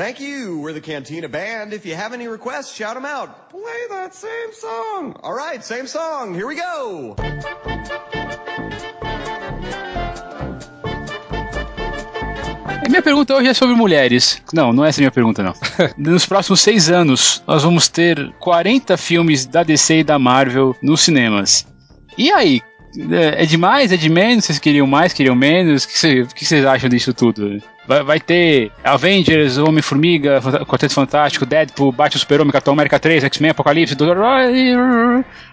Thank you. We're the Cantina Band. If you have any requests, shout them out. Play that same song. All right, same song. Here we go. Minha pergunta hoje é sobre mulheres. Não, não é essa a minha pergunta, não. Nos próximos seis anos, nós vamos ter 40 filmes da DC e da Marvel nos cinemas. E aí? É é demais? É de menos? Vocês queriam mais? Queriam menos? O que cê- o que vocês acham disso tudo? Vai, vai ter Avengers, Homem-Formiga, Quarteto Fantástico, Deadpool, Batman Super-Homem, Capitão América 3, X-Men, Apocalipse,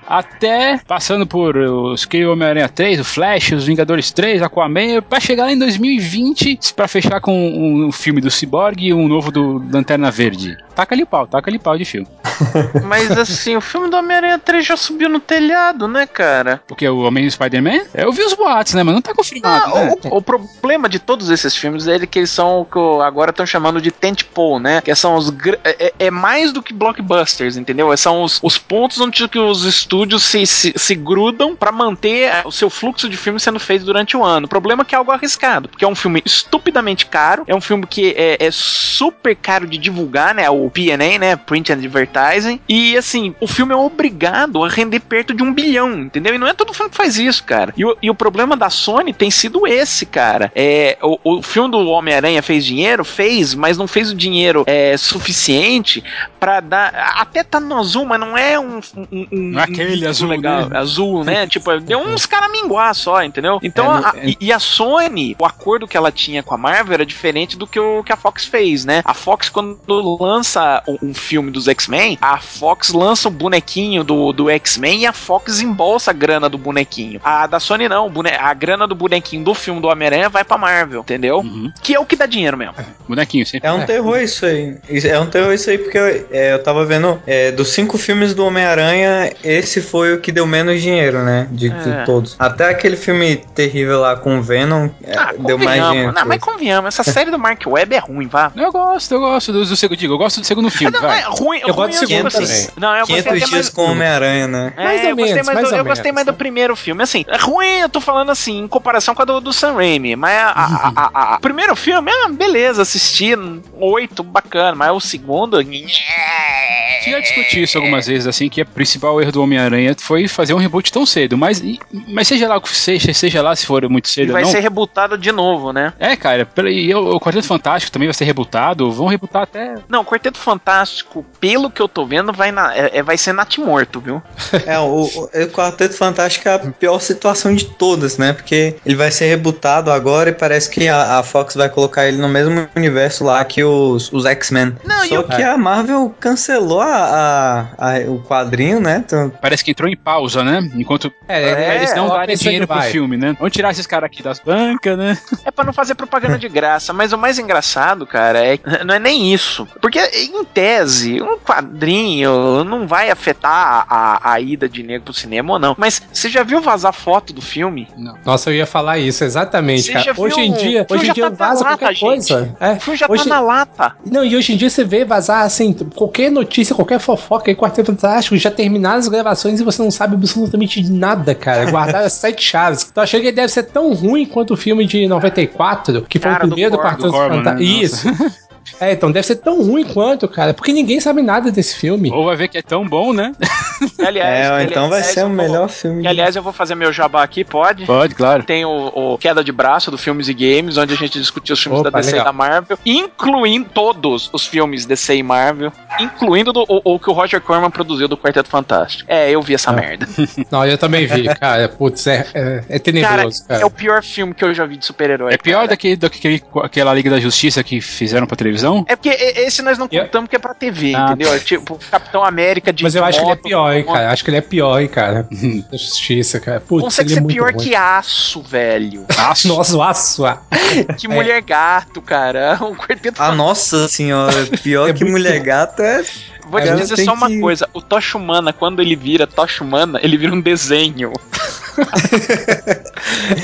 até passando por os que Homem-Aranha 3, o Flash, os Vingadores 3, Aquaman, pra chegar lá em 2020 pra fechar com um, filme do Cyborg e um novo do Lanterna Verde. Taca ali o pau, taca ali o pau de filme. Mas assim, o filme do Homem-Aranha 3 já subiu no telhado, né, cara? Porque o Homem Spider-Man, eu vi os boatos, né, mas não tá confirmado, Ah, né? o, o problema de todos esses filmes é que eles são o que agora estão chamando de tentpole, né? Que são os gr- é, é mais do que blockbusters, entendeu? São os, os pontos onde que os estúdios se, se, se grudam pra manter o seu fluxo de filme sendo feito durante o ano. O problema é que é algo arriscado, porque é um filme estupidamente caro, é um filme que é, é super caro de divulgar, né? O P&A, né? Print and Advertising. E assim, o filme é obrigado a render perto de um bilhão, entendeu? E não é todo filme que faz isso, cara. E o, e o problema da Sony tem sido esse, cara. É, o, o filme do Homem-Aranha fez dinheiro? Fez, mas não fez o dinheiro é, suficiente pra dar. Até tá no azul, mas não é um. um, um é aquele um azul, legal, né? azul, né? tipo, deu uns caraminguá só, entendeu? Então, É, a- é- e, a Sony, o acordo que ela tinha com a Marvel era diferente do que o que a Fox fez, né? A Fox, quando lança um, filme dos X-Men, a Fox lança o bonequinho do, do X-Men e a Fox embolsa a grana do bonequinho. A da Sony não, a grana do bonequinho do filme do Homem-Aranha vai pra Marvel, entendeu? Uhum. Que é o que dá dinheiro mesmo. Bonequinho, sempre. É um terror isso aí. É um terror isso aí, porque é, eu tava vendo, é, dos cinco filmes do Homem-Aranha, esse foi o que deu menos dinheiro, né? De, de É. todos. Até aquele filme terrível lá com o Venom, é, Ah, deu mais dinheiro. Não, mas convenhamos, essa série do Mark Webb é ruim, vá. Eu gosto, eu gosto do, do segundo, digo, eu gosto do segundo filme, Não, vai. é ruim, Eu gosto do eu segundo também. Não, eu gostei 500 até mais dias com o Homem-Aranha, né? É, Mais ou eu gostei menos, mais, mais do, eu gostei mais do primeiro filme. Assim, é ruim, eu tô falando assim, em comparação com a do, do Sam Raimi. Mas a, a- a- a- primeiro filme, ah, beleza, assisti, oito, bacana. Mas o segundo. já discutiu isso algumas vezes, assim, que o principal erro do Homem-Aranha foi fazer um reboot tão cedo. Mas, e- mas seja lá o que seja, seja lá se for muito E cedo vai ou não. ser rebutado de novo, né? É, cara, e o, o Quarteto Fantástico também vai ser rebutado. Vão rebutar até. Não, o Quarteto Fantástico, pelo que eu tô vendo, vai, na, é, é- vai ser natimorto, viu? É, o, o, o Quarteto Fantástico é a pior situação de todas, né? Porque ele vai ser rebutado agora e parece que a, a Fox vai colocar ele no mesmo universo lá que os, os X-Men. Não, Só o- que a Marvel cancelou a, a- a- o quadrinho, né? Então, Parece que entrou em pausa, né? Enquanto É, É, eles não ó, darem dinheiro pro filme, né? Vamos tirar esses caras aqui das bancas, né? É pra não fazer propaganda de graça, mas o mais engraçado, cara, é não é nem isso. Porque, em tese, um quadrinho não vai afetar a, a ida de nego pro cinema ou não. Mas você já viu vazar foto do filme? Nossa, eu ia falar isso, exatamente, Hoje em dia, hoje em já dia tá vaza lata, qualquer gente. coisa. É. O filme já Hoje- tá na lata. Não, e hoje em dia você vê vazar, assim, qualquer notícia, qualquer fofoca aí, Quarteto Fantástico, já terminaram as gravações e você não sabe absolutamente de nada, cara. Guardaram as sete chaves. Tô achando que ele deve ser tão ruim quanto o filme de 94, que foi Cara, o do primeiro do Corman, Quarteto do Corman, Fantástico. né? Isso. É, então deve ser tão ruim quanto, cara, porque ninguém sabe nada desse filme. Ou vai ver que é tão bom, né? Aliás, é, então vai aliás, ser eu o vou- melhor filme. Que, aliás, eu vou fazer meu jabá aqui, pode? Pode, claro. Tem o, o Queda de Braço do Filmes e Games, onde a gente discutiu os filmes Opa, da DC legal. e da Marvel, incluindo todos os filmes DC e Marvel, incluindo do- o, o que o Roger Corman produziu do Quarteto Fantástico. É, eu vi essa Ah. merda. Não, eu também vi, cara. Putz, é, é, é Cara, tenebroso, cara. é o pior filme que eu já vi de super-herói. É pior cara. daquele, daquele, aquela Liga da Justiça que fizeram pra televisão? É porque esse nós não Eu- contamos que é pra TV, Ah, entendeu? É tipo Capitão América de Mas eu acho que ele é pior, hein, cara. Acho que ele é pior, hein, cara. Justiça, cara. Putz, Consegue ele é ser muito pior ruim. que aço, velho. Aço. Nossa, o aço. ah. Que mulher gato, cara. Um quarteto Ah, nossa senhora, pior É que Mulher Gata é. Vou te dizer só uma que- coisa: o Tocha Humana, quando ele vira Tocha Humana, ele vira um desenho.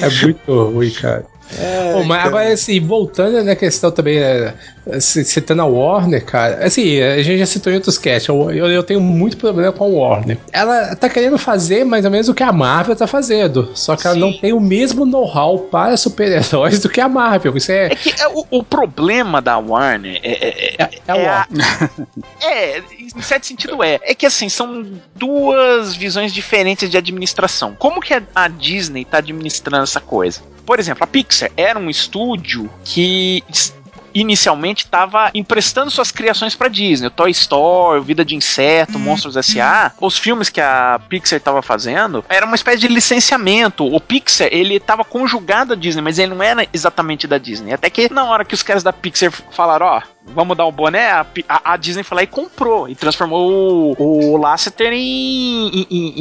É muito ruim, cara. Bom, mas agora, assim, voltando na questão também, é, citando a Warner, cara, assim, a gente já citou em outros casts, eu, eu, eu, tenho muito problema com a Warner. Ela tá querendo fazer mais ou menos o que a Marvel tá fazendo, só que ela Sim. não tem o mesmo know-how para super-heróis do que a Marvel. Isso é... é que é, o, o, problema da Warner é. É, é, é, a é Warner. é, em certo sentido é. É que assim, são duas visões diferentes de administração. Como que a, a Disney tá administrando essa coisa? Por exemplo, a Pixar era um estúdio que inicialmente estava emprestando suas criações para Disney, o Toy Story, Vida de Inseto, uhum. Monstros S.A., os filmes que a Pixar estava fazendo, era uma espécie de licenciamento. O Pixar, ele estava conjugado à Disney, mas ele não era exatamente da Disney. Até que na hora que os caras da Pixar falaram, ó, oh, vamos dar um boné, a, a, a, Disney foi lá e comprou e transformou o, o Lasseter em, em,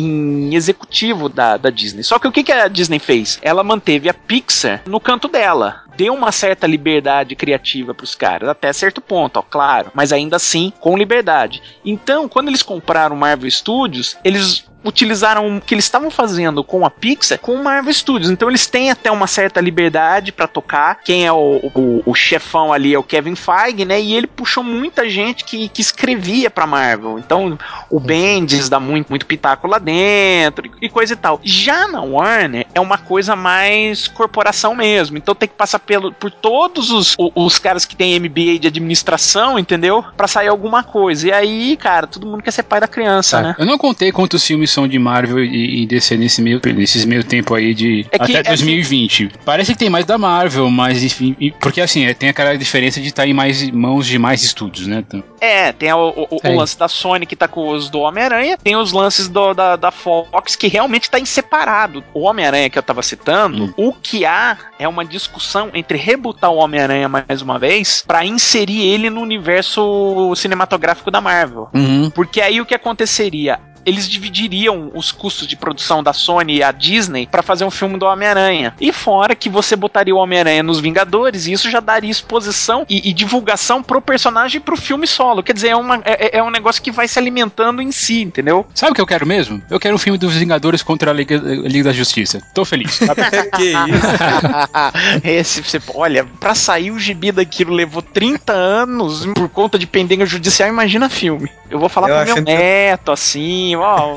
em, executivo da, da Disney. Só que o que, que a Disney fez? Ela manteve a Pixar no canto dela. Deu uma certa liberdade criativa para os caras, até certo ponto, ó, claro, mas ainda assim com liberdade. Então, quando eles compraram Marvel Studios, eles utilizaram o que eles estavam fazendo com a Pixar com o Marvel Studios. Então eles têm até uma certa liberdade para tocar. Quem é o, o, o, chefão ali é o Kevin Feige, né? E ele puxou muita gente que, que escrevia pra Marvel. Então o Bendis dá muito, muito pitaco lá dentro e coisa e tal. Já na Warner é uma coisa mais corporação mesmo. Então tem que passar pelo, por todos os, os caras que têm MBA de administração, entendeu? Para sair alguma coisa. E aí, cara, todo mundo quer ser pai da criança, tá. né? Eu não contei quantos filmes são de Marvel e, e DC nesse meio, nesses meio tempo aí de é que, até 2020. Assim, Parece que tem mais da Marvel, mas enfim. Porque assim, é, tem aquela diferença de estar tá em mais mãos de mais estúdios, né? Então. É, tem o, o, o, lance da Sony que tá com os do Homem-Aranha, tem os lances do, da, da Fox que realmente tá em separado. O Homem-Aranha que eu tava citando, hum. o que há é uma discussão entre rebutar o Homem-Aranha mais uma vez para inserir ele no universo cinematográfico da Marvel. Uhum. Porque aí o que aconteceria? Eles dividiriam os custos de produção da Sony e a Disney para fazer um filme do Homem-Aranha. E fora que você botaria o Homem-Aranha nos Vingadores, e isso já daria exposição e, e, divulgação pro personagem e pro filme solo. Quer dizer, é, uma, é, é, um negócio que vai se alimentando em si, entendeu? Sabe o que eu quero mesmo? Eu quero um filme dos Vingadores contra a Liga, a Liga da Justiça. Tô feliz. que isso? Esse, você, olha, pra sair o gibi daquilo levou 30 anos por conta de pendenga judicial, imagina filme. Eu vou falar eu pro meu neto, assim, velhinho, ó.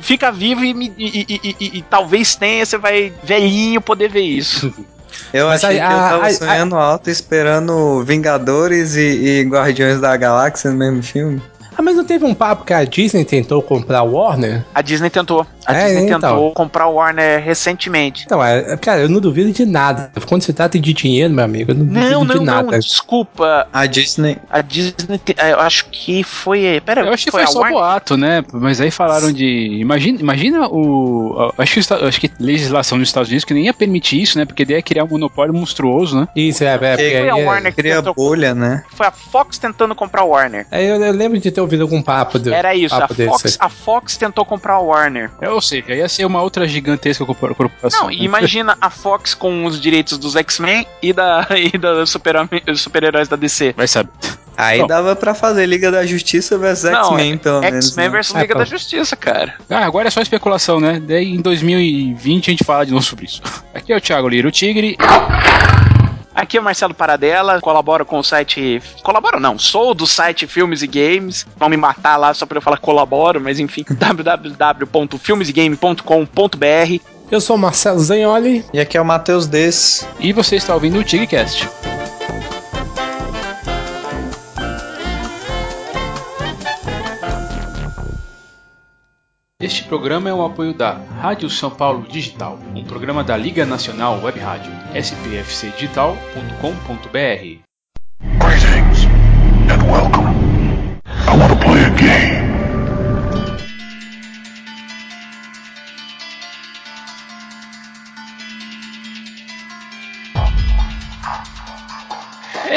fica vivo e, e, e, e, talvez tenha, você vai velhinho poder ver isso. Eu Mas achei a, que eu tava a, sonhando a, alto esperando Vingadores e, e Guardiões da Galáxia no mesmo filme. Ah, mas não teve um papo que a Disney tentou comprar o Warner? A Disney tentou. A é, Disney então. tentou comprar o Warner recentemente. Então, é, cara, eu não duvido de nada. Quando se trata de dinheiro, meu amigo, eu não, não duvido não, de nada. Não, desculpa. A Disney. A Disney, eu acho que foi. Pera, eu acho que foi, foi só Warner? boato, né? Mas aí falaram de. Imagina, imagina o. Acho que, acho que legislação dos Estados Unidos que nem ia permitir isso, né? Porque daí ia criar um monopólio monstruoso, né? Isso, é, é. Porque foi a Warner que cria bolha, né? Foi a Fox tentando comprar o Warner. É, eu, eu lembro de ter ouvido algum papo. Do, Era isso, papo a, Fox, a Fox tentou comprar a Warner. É, ou seja, ia ser uma outra gigantesca corporação. Não, né? imagina a Fox com os direitos dos X-Men e da, e da super-heróis super da DC. Vai saber. Aí Bom, dava pra fazer Liga da Justiça versus X-Men, pelo menos. X-Men né? versus Liga é, da Justiça, cara. Ah, agora é só especulação, né? Daí em 2020 a gente fala de novo sobre isso. Aqui é o Thiago Lira, o Tigre. Aqui é o Marcelo Paradela, colaboro com o site. Colaboro não, sou do site Filmes e Games. Vão me matar lá só pra eu falar colaboro, mas enfim, www.filmesegame.com.br. Eu sou o Marcelo Zagnoli. E aqui é o Matheus Dess. E você está ouvindo o TigCast. Este programa é um apoio da Rádio São Paulo Digital, um programa da Liga Nacional Web Rádio, spfcdigital.com.br. Greetings and welcome. I want to play a game.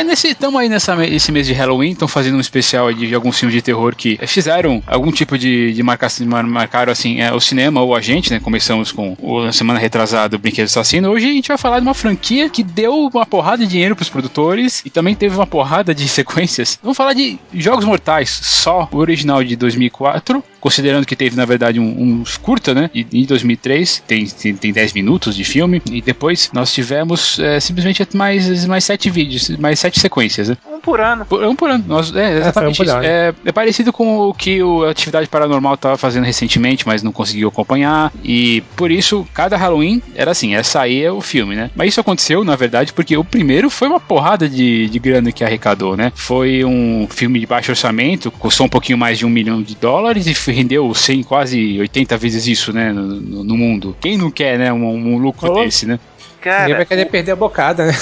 É nesse, estamos aí nessa, esse mês de Halloween, estão fazendo um especial de, de alguns filmes de terror que fizeram algum tipo de, de marcação, marcaram assim, é, o cinema ou a gente, né? Começamos com a semana retrasada o Brinquedo Assassino. Hoje a gente vai falar de uma franquia que deu uma porrada de dinheiro pros produtores e também teve uma porrada de sequências. Vamos falar de Jogos Mortais, só o original de 2004 considerando que teve, na verdade, um, um curta, né? Em 2003, tem, tem, tem 10 minutos de filme, e depois nós tivemos é, simplesmente mais, mais sete vídeos, mais sete sequências, né? Um por ano. Por, um por ano. Nós, é, exatamente um por ano. é, é parecido com o que o Atividade Paranormal estava fazendo recentemente, mas não conseguiu acompanhar, e por isso, cada Halloween era assim, essa aí é o filme, né? Mas isso aconteceu, na verdade, porque o primeiro foi uma porrada de, de grana que arrecadou, né? Foi um filme de baixo orçamento, custou um pouquinho mais de um milhão de dólares e rendeu 100, quase 80 vezes isso, né? No, no- no mundo. Quem não quer, né? Um, um lucro Oh. desse, né? Ninguém Cara, vai querer perder a bocada, né?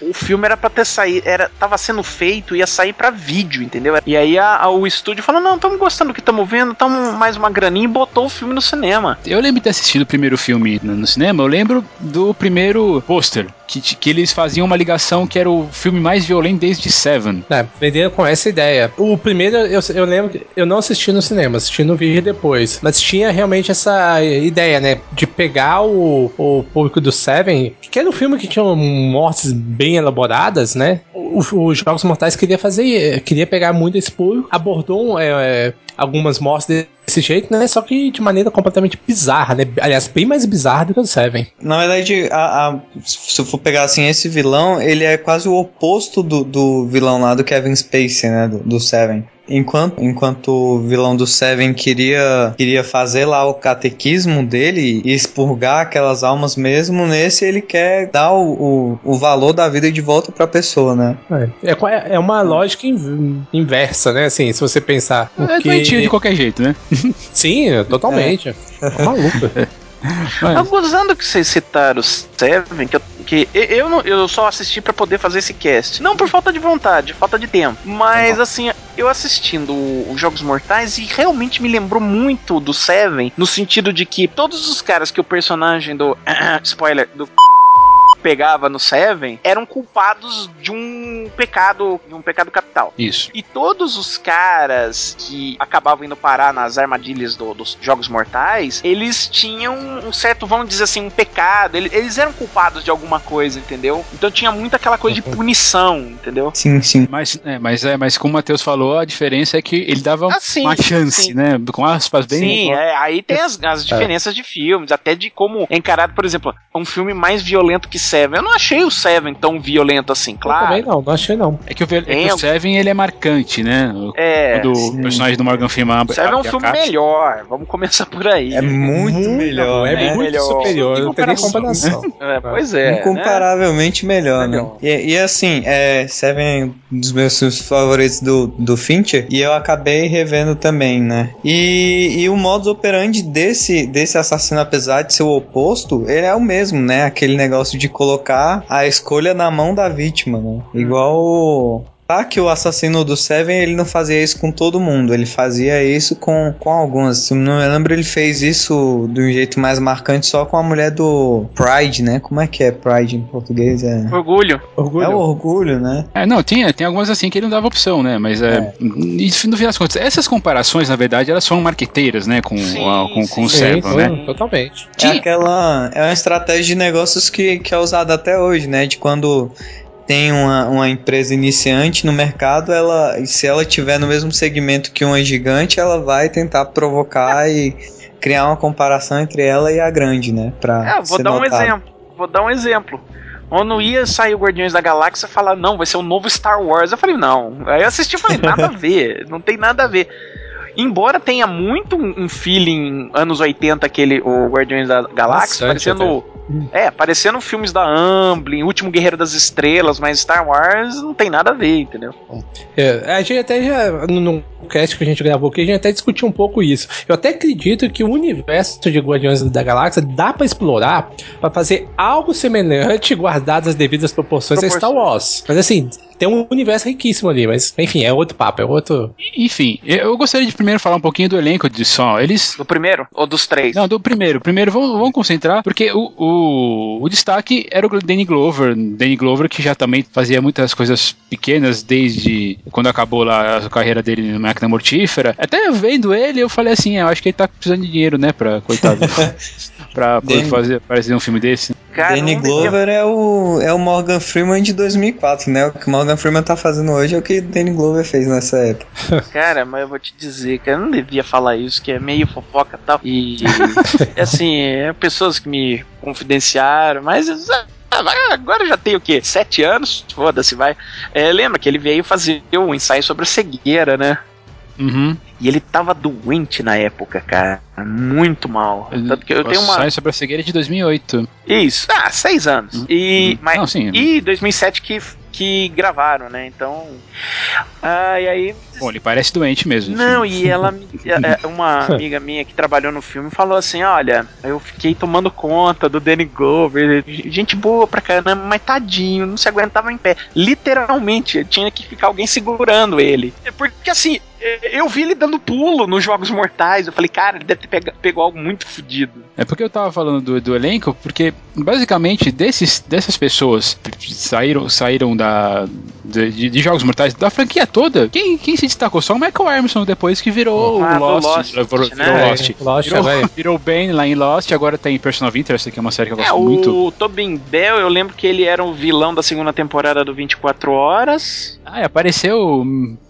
o, o filme era pra ter saído, era, tava sendo feito, ia sair pra vídeo, entendeu? E aí a- a- o estúdio falou: não, estamos gostando do que estamos vendo, estamos mais uma graninha e botou o filme no cinema. Eu lembro de ter assistido o primeiro filme no, no cinema, eu lembro do primeiro pôster, que, que eles faziam uma ligação que era o filme mais violento desde Seven. É, venderam com essa ideia. O primeiro, eu, eu lembro que eu não assisti no cinema, assisti no vídeo depois. Mas tinha realmente essa ideia, né? De pegar o, o público do Seven, que era um filme que tinha mortes bem elaboradas, né? Os Jogos Mortais queria fazer, queria pegar muito esse público, abordou é, algumas mortes desse jeito, né? Só que de maneira completamente bizarra, né? Aliás, bem mais bizarra do que o Seven. Na verdade, a- a- se eu for pegar assim, esse vilão, ele é quase o oposto do, do vilão lá do Kevin Spacey, né? Do, do Seven. Enquanto, enquanto o vilão do Seven queria, queria fazer lá o catequismo dele e expurgar aquelas almas mesmo, nesse ele quer dar o, o, o valor da vida de volta pra pessoa, né? É, é- é uma lógica in- inversa, né? Assim, se você pensar. É porque- doentio de qualquer jeito, né? Sim, totalmente. É. maluco. Mas- gozando que vocês citaram Seven, que, eu, que eu, não- eu só assisti pra poder fazer esse cast. Não por falta de vontade, falta de tempo. Mas assim, eu assistindo o- os Jogos Mortais e realmente me lembrou muito do Seven, no sentido de que todos os caras que o personagem do. spoiler, do. Pegava no Seven eram culpados de um pecado, de um pecado capital. Isso. E todos os caras que acabavam indo parar nas armadilhas do- dos jogos mortais, eles tinham um certo, vamos dizer assim, um pecado. Ele- Eles, eram culpados de alguma coisa, entendeu? Então tinha muito aquela coisa de punição, entendeu? Sim, sim. Mas, é, mas, é, mas como o Matheus falou, a diferença é que ele dava Ah, sim, uma chance, sim. né? Com aspas bem. Sim, é, aí tem as, as diferenças de filmes, até de como é encarado, por exemplo, um filme mais violento que Seven. Eu não achei o Seven tão violento assim, Eu também claro. não, não achei não. É que o, é que o Seven ele é marcante, né? O, É, quando o sim. personagem do Morgan Freeman abre, Seven é um filme caixa. melhor. Vamos começar por aí. É muito, melhor. É, né? muito melhor. superior, não tem nem comparação. É, pois é. né? Incomparavelmente melhor, né? Melhor. E, e assim, é, Seven é um dos meus filmes favoritos do, do Fincher e eu acabei revendo também, né? E, e o modus operandi desse, desse assassino, apesar de ser o oposto, ele é o mesmo, né? Aquele negócio de colocar a escolha na mão da vítima, né? Igual o. Tá que o assassino do Seven ele não fazia isso com todo mundo, ele fazia isso com, com algumas. Se não me lembro, ele fez isso de um jeito mais marcante só com a mulher do Pride, né? Como é que é Pride em português? É, Orgulho. Orgulho. é o orgulho, né? É, não, tinha, tem algumas assim que ele não dava opção, né? Mas é, e no fim das contas, essas comparações, na verdade, elas são marqueteiras, né? Com, Sim, a- com, com o Seven, sim, né? totalmente. É aquela. É uma estratégia de negócios que, que é usada até hoje, né? De quando tem uma, uma empresa iniciante no mercado, ela, e se ela tiver no mesmo segmento que uma gigante, ela vai tentar provocar e criar uma comparação entre ela e a grande, né? Pra É, vou dar um notado. exemplo. Vou dar um exemplo. Quando ia sair o Guardiões da Galáxia, falar, não, vai ser o novo Star Wars. Eu falei, não. Aí eu assisti e falei, nada a ver, não tem nada a ver. Embora tenha muito um feeling anos 80, aquele, o Guardiões da Galáxia, parecendo. É, parecendo filmes da Amblin, Último Guerreiro das Estrelas, mas Star Wars não tem nada a ver, entendeu? É, a gente até já, no, cast que a gente gravou aqui, a gente até discutiu um pouco isso. Eu até acredito que o universo de Guardiões da Galáxia dá pra explorar pra fazer algo semelhante, guardadas as devidas proporções, a Star Wars. Mas assim, tem um universo riquíssimo ali, mas enfim, é outro papo, é outro. Enfim, eu gostaria de primeiro falar um pouquinho do elenco de som. Eles. Do primeiro ou dos três? Não, do primeiro. Primeiro, vamos, vamos concentrar, porque o, o, o destaque era o Danny Glover. Danny Glover, que já também fazia muitas coisas pequenas desde quando acabou lá a carreira dele na máquina mortífera. Até vendo ele, eu falei assim: eu acho que ele tá precisando de dinheiro, né? Pra, coitado. pra poder Danny- fazer, aparecer um filme desse. Cara, Danny Glover é o, é o Morgan Freeman de 2004, né? O que o Morgan Freeman tá fazendo hoje é o que Danny Glover fez nessa época. Cara, mas eu vou te dizer, cara, eu não devia falar isso, que é meio fofoca e tal. E, assim, é pessoas que me confidenciaram, mas ah, agora eu já tenho o quê? Sete anos? Foda-se, vai. É, lembra que ele veio fazer um ensaio sobre a cegueira, né? Uhum. E ele tava doente na época, cara. Muito mal. Tanto que eu tenho uma. Sobre a cegueira de 2008. Isso, ah, seis anos. E, mas, Não, sim. e 2007 que, que gravaram, né? Então. Ah, e aí Bom, ele parece doente mesmo. Não, e ela, é, é, uma amiga minha que trabalhou no filme falou assim: Olha, eu fiquei tomando conta do Danny Glover, gente boa pra caramba, mas tadinho, não se aguentava em pé. Literalmente, tinha que ficar alguém segurando ele. Porque assim, é, eu vi ele dando pulo nos Jogos Mortais, eu falei, cara, ele deve ter pega, pegou algo muito fodido. É porque eu tava falando do, do elenco, porque basicamente desses, dessas pessoas que saíram, saíram da, de, de Jogos Mortais, da franquia toda, quem, quem se destacou? Só o Michael Armstrong depois que virou Ah, o Lost. Lost, virou, né? virou É, Lost. Lost, virou, velho. virou Bane lá em Lost, agora tem Person of Interest, que é uma série que eu É, gosto o muito. Tobin Bell, eu lembro que ele era o vilão da segunda temporada do 24 Horas. Ah, e apareceu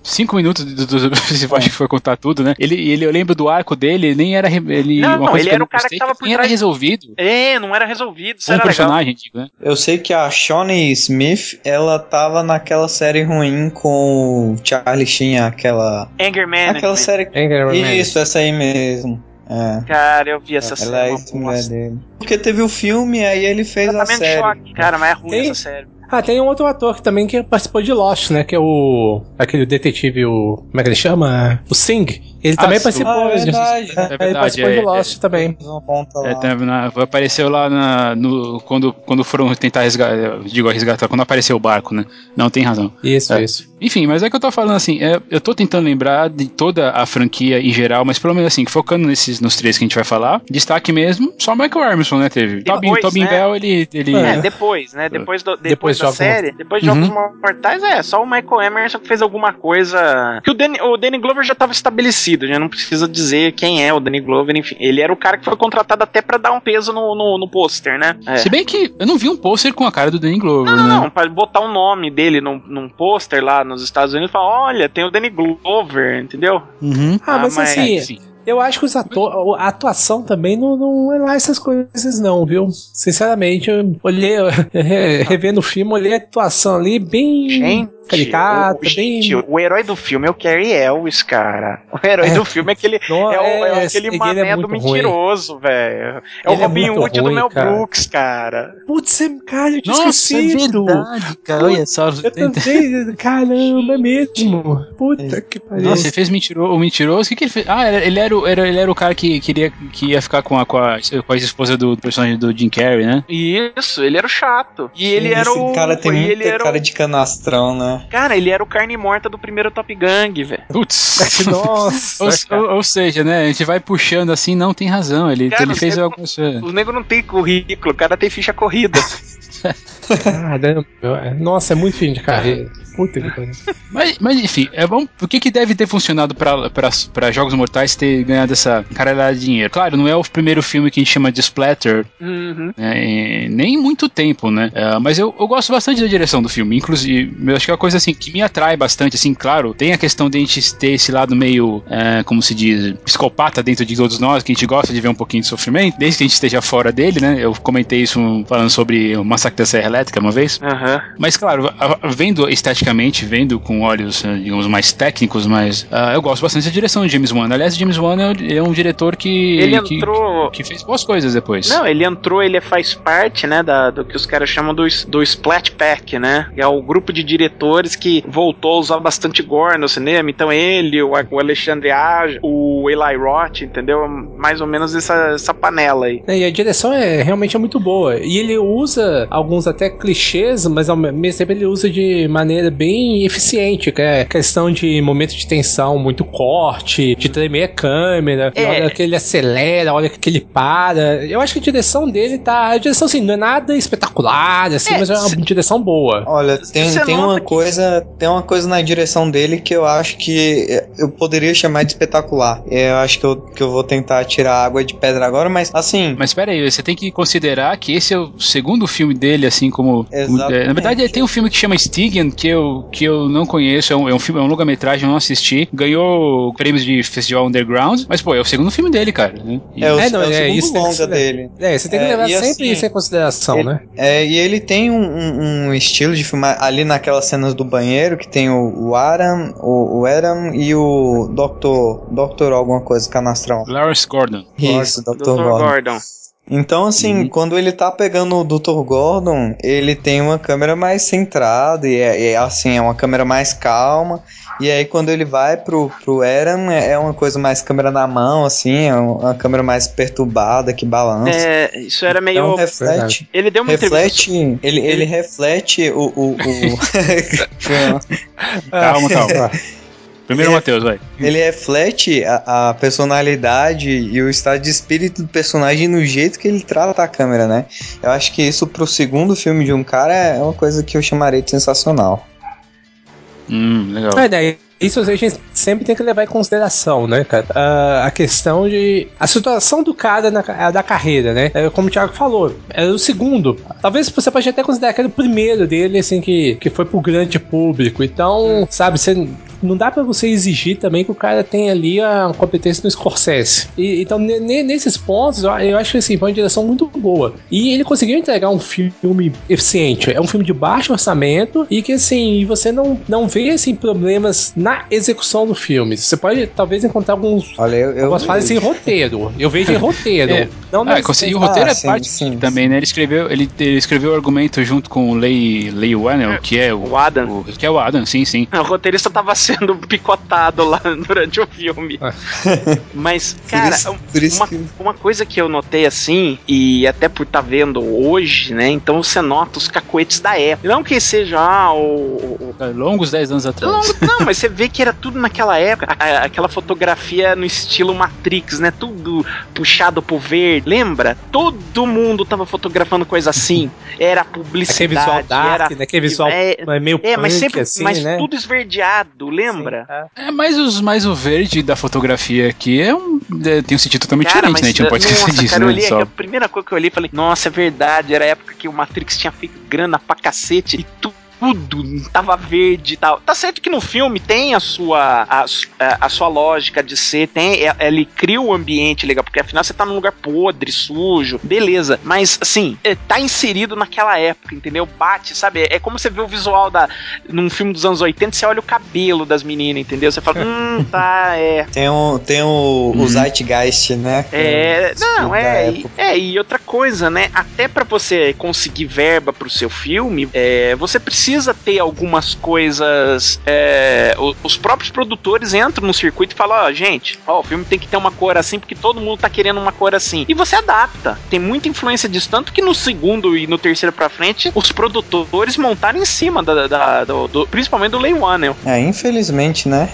cinco minutos do, do, do se acho que foi contar tudo, né? Ele, ele, eu lembro do arco dele, nem era. Ele, Não, uma coisa ele era não o cara que tava por nem era trás- resolvido. É, não era resolvido, isso Como era legal. personagem, digo, né? Eu sei que a Shawnee Smith, ela tava naquela série ruim com o Charlie Sheen, aquela. Anger Management. Aquela série. Anger. Isso, essa aí mesmo. É. Cara, eu vi essa Ela é série. ex-mulher dele. Porque teve o filme, aí ele fez a Tratamento série. choque. Cara, mas é ruim Tem- essa série. Ah, tem um outro ator que também que participou de Lost, né? Que é o. aquele detetive, o. Como é que ele chama? O Singh. Ele Ah, também participou. Ah, é de- verdade. É ele verdade, participou é- de Lost também. Fez uma ponta lá. É, apareceu lá na, no, quando, quando foram tentar resgatar, digo resgatar, quando apareceu o barco, né? Não tem razão. Isso, É. isso. Enfim, mas é que eu tô falando assim, é, eu tô tentando lembrar de toda a franquia em geral, mas pelo menos assim, focando nesses, nos três que a gente vai falar, destaque mesmo, só o Michael Armstrong, né, teve. Depois, Tobin, Tobin né? Bell, ele... ele É, depois, né? Depois, do, depois, Depois da série, depois de Uhum. Jogos Mortais, é, só o Michael Emerson que fez alguma coisa. Que o Danny, o Danny Glover já tava estabelecido, já não precisa dizer quem é o Danny Glover, enfim. Ele era o cara que foi contratado até pra dar um peso no, no, no pôster, né? É. Se bem que eu não vi um pôster com a cara do Danny Glover, Não, né? não, pra botar o nome dele num, num pôster lá nos Estados Unidos e falar: olha, tem o Danny Glover, entendeu? Uhum. Ah, mas, mas, assim, Enfim. eu acho que os ator, a atuação também não, não é lá essas coisas, não, viu? Sinceramente, eu olhei, re- revendo o filme, olhei a atuação ali bem Gente, caricata, o, gente, bem. o herói do filme é o Carrie Elvis, cara. O herói É. do filme é aquele. Não, É, o, é é, aquele ele é mané do mentiroso, velho. É o Ele é Robin Hood do Mel cara. Brooks, cara. Putz, cara, eu tinha Nossa, é esquecido. verdade, cara, olha só. Eu também, caramba, é mesmo. Puta que pariu. Nossa, ele fez mentiro, o mentiroso. O que, que ele fez? Ah, ele era, o, era, ele era o cara que queria que ia ficar com a, com a, com a esposa do personagem do Jim Carrey, né? Isso, ele era o chato. E ele Esse era o. cara tem e muita ele era cara o, de canastrão, né? Cara, ele era o carne morta do primeiro Top Gang, velho. Putz. Nossa. Ou, ou- seja, né? A gente vai puxando assim, não tem razão. Ele, Cara, ele fez algumas. é. Os negros não tem currículo, o cara tem ficha corrida. Caramba. Nossa, é muito fim de carreira. Puta que pariu. Mas, mas enfim, é bom. O que, que deve ter funcionado pra Jogos Mortais ter ganhado essa caralhada de dinheiro? Claro, não é o primeiro filme que a gente chama de splatter, Uhum. né, em- nem muito tempo, né? É, mas eu, eu gosto bastante da direção do filme. Inclusive, eu acho que é uma coisa assim que me atrai bastante, assim, claro, tem a questão de a gente ter esse lado meio, é, como se diz, psicopata dentro de todos nós, que a gente gosta de ver um pouquinho de sofrimento, desde que a gente esteja fora dele, né? Eu comentei isso falando sobre o Massacre da Serra Elétrica uma vez. Aham. Mas claro, vendo esteticamente, vendo com olhos, eh, digamos, mais técnicos, mas ah, eu gosto bastante da direção de James Wan. Aliás, James Wan é, um- é um diretor que, Ele que, entrou. que fez boas coisas depois. Não, ele entrou, ele faz parte, né, da, do que os caras chamam do, do Splat Pack, né? Que é o grupo de diretores que voltou a usar bastante gore no cinema. Então ele, o, o Alexandre Age, o Eli Roth, entendeu? Mais ou menos essa, essa panela aí. É, E a direção é realmente é muito boa. E ele usa alguns até clichês, mas ao mesmo tempo ele usa de maneira bem eficiente, que é questão de momento de tensão, muito corte, de tremer a câmera, É. olha que ele acelera, olha que ele para. Eu acho que a direção dele tá. A direção, assim, não é nada espetacular, assim, É, mas é uma direção boa. Olha, tem, Você tem uma que- coisa, tem uma coisa na direção dele que eu acho que eu poderia chamar de espetacular. Eu acho que eu, que eu vou tentar tirar água de pedra agora, mas assim, Mas pera aí, você tem que considerar que esse é o segundo filme dele, assim como. Exatamente. é, na verdade, ele tem um filme que chama Stygian, que eu, que eu não conheço, é um, é um filme, é um longa-metragem, eu não assisti. Ganhou prêmios de Festival Underground, mas pô, é o segundo filme dele, cara. né? E- é o, É, é não, o é, segundo isso longa ser- dele. É, você tem que É, levar sempre assim, isso em consideração, ele- né? É, e ele tem um, um- um estilo de filmar ali naquelas cenas do banheiro que tem o, o Aram, o, o Adam e o Dr. Dr. alguma coisa, canastrão. Lawrence Gordon. Isso, Dr. Dr. Gordon. Gordon. Então, assim, Uhum. quando ele tá pegando o Dr. Gordon, ele tem uma câmera mais centrada e é, é, assim, é uma câmera mais calma. E aí, quando ele vai pro, pro Aaron, é é uma coisa mais câmera na mão, assim, é uma câmera mais perturbada que balança. É, isso era meio. então, reflete. Ele deu uma entrevista. Reflete, ele, ele reflete o. o, o Calma, calma. Primeiro, É. Matheus, vai. ele reflete a, a personalidade e o estado de espírito do personagem no jeito que ele trata a câmera, né? Eu acho que isso pro segundo filme de um cara é uma coisa que eu chamaria de sensacional. Hum, legal. É, né? Isso a gente sempre tem que levar em consideração, né, cara? Ah, a questão de. A situação do cara na, da carreira, né? É, como o Thiago falou, era o segundo. Talvez você pode até considerar que era o primeiro dele, assim, que, que foi pro grande público. Então, sabe, você. Não dá pra você exigir também que o cara tenha ali a competência no Scorsese. E, então, ne- ne- nesses pontos, eu, acho que assim, foi uma direção muito boa. E ele conseguiu entregar um filme eficiente. É um filme de baixo orçamento e que, assim, você não, não vê, assim, problemas na execução do filme. Você pode, talvez, encontrar alguns. Olha, eu. eu Algumas falhas em roteiro. Eu vejo em roteiro. É. Não, Ah, não consegui- o Ah, roteiro é sim, parte sim, também, né? Ele escreveu, ele, ele escreveu o argumento junto com o Leigh, Leigh Whannell, que é o, O Adam. o- que é o Adam, sim, sim. O roteirista tava sendo picotado lá durante o filme. Mas, por cara, isso, por isso uma, que. uma coisa que eu notei assim, e até por estar vendo hoje, né? Então você nota os cacoetes da época. Não que seja ah, o, o- Longos 10 anos atrás. Longo- não, mas você vê que era tudo naquela época. a- aquela fotografia no estilo Matrix, né? Tudo puxado pro verde. Lembra? Todo mundo tava fotografando coisa assim. Era Aquele publicidade. visual dark, era, né? Aquele visual é, meio é, mas punk, sempre. assim, mas né? tudo esverdeado, lembra? Sim, é. É, mais, os, mais o verde da fotografia aqui é um, é, tem um sentido totalmente Cara, diferente, mas, né? A gente não pode nossa, esquecer disso, cara, né? olhei, Só- a primeira coisa que eu olhei, falei, nossa, é verdade, era a época que o Matrix tinha feito grana pra cacete e tudo tava verde e tal. Tá certo que no filme tem a sua a, a- a sua lógica de ser, tem é- ele cria o ambiente legal, porque afinal você tá num lugar podre, sujo, beleza. Mas assim, é, tá inserido naquela época, entendeu? Bate, sabe? É como você vê o visual da num filme dos anos 80, você olha o cabelo das meninas, entendeu? Você fala, hum, tá, é, Tem, um, tem o, Uhum. o Zeitgeist, né? é, não, da é, e, é, e outra coisa, né? Até pra você conseguir verba pro seu filme, é, você precisa ter algumas coisas. é, os próprios produtores entram no circuito e falam: Ó, gente, ó, o filme tem que ter uma cor assim porque todo mundo tá querendo uma cor assim. E você adapta. Tem muita influência disso, tanto que no segundo e no terceiro pra frente, os produtores montaram em cima da, da- do, do- principalmente do Lei One, É, infelizmente, né?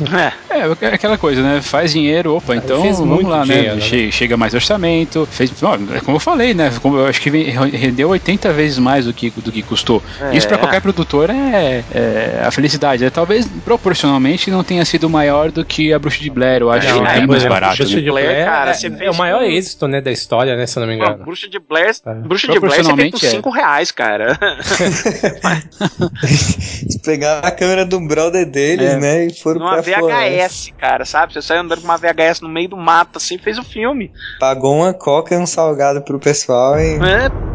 Né? É, é aquela coisa, né? Faz dinheiro, opa, então vamos muito lá, dinheiro, né? né? Che- Chega mais orçamento, fez, é como eu falei, né? Como eu acho que rendeu 80 vezes mais do que, do que custou. Isso pra É. qualquer produtor é, é a felicidade. É, talvez proporcionalmente não tenha sido maior do que a Bruxa de Blair, eu acho Não, que é, é bem por mais barato. Bruxa né? de Blair, cara, é, é o maior êxito, né, da história, né, se eu não me engano. Bruxa de Blair, É. Bruxa de Blair você é. 5 reais, cara. Pegaram a câmera do brother deles, É. né? E foram pra. VHS, cara, sabe? Você saiu andando com uma VHS no meio do mato, assim, fez o filme. Pagou uma coca e um salgado pro pessoal e. É,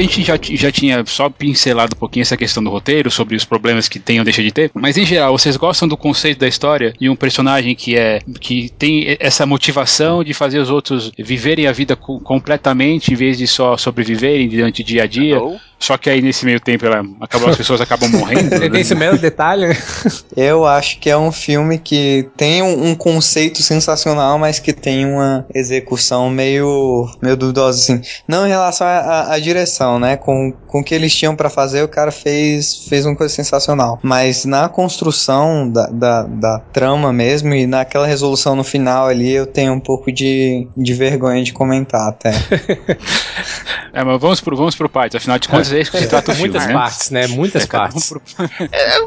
A gente já, já tinha só pincelado um pouquinho essa questão do roteiro, sobre os problemas que tem ou deixa de ter, mas em geral, vocês gostam do conceito da história de um personagem que é que tem essa motivação de fazer os outros viverem a vida co- completamente em vez de só sobreviverem durante o dia a dia? Ou- só que aí nesse meio tempo ela acabou, as pessoas acabam morrendo. Tem né? esse mero detalhe, né? Eu acho que é um filme que tem um, um conceito sensacional, mas que tem uma execução meio, meio duvidosa, assim. Não em relação à- à direção, né? Com, com o que eles tinham pra fazer, o cara fez, fez uma coisa sensacional. Mas na construção da, da, da trama mesmo e naquela resolução no final ali, eu tenho um pouco de, de vergonha de comentar até. É, mas vamos pro, vamos pro partes, afinal de contas é isso que se trata o filme, Muitas né? partes, né? Muitas É, partes. pro-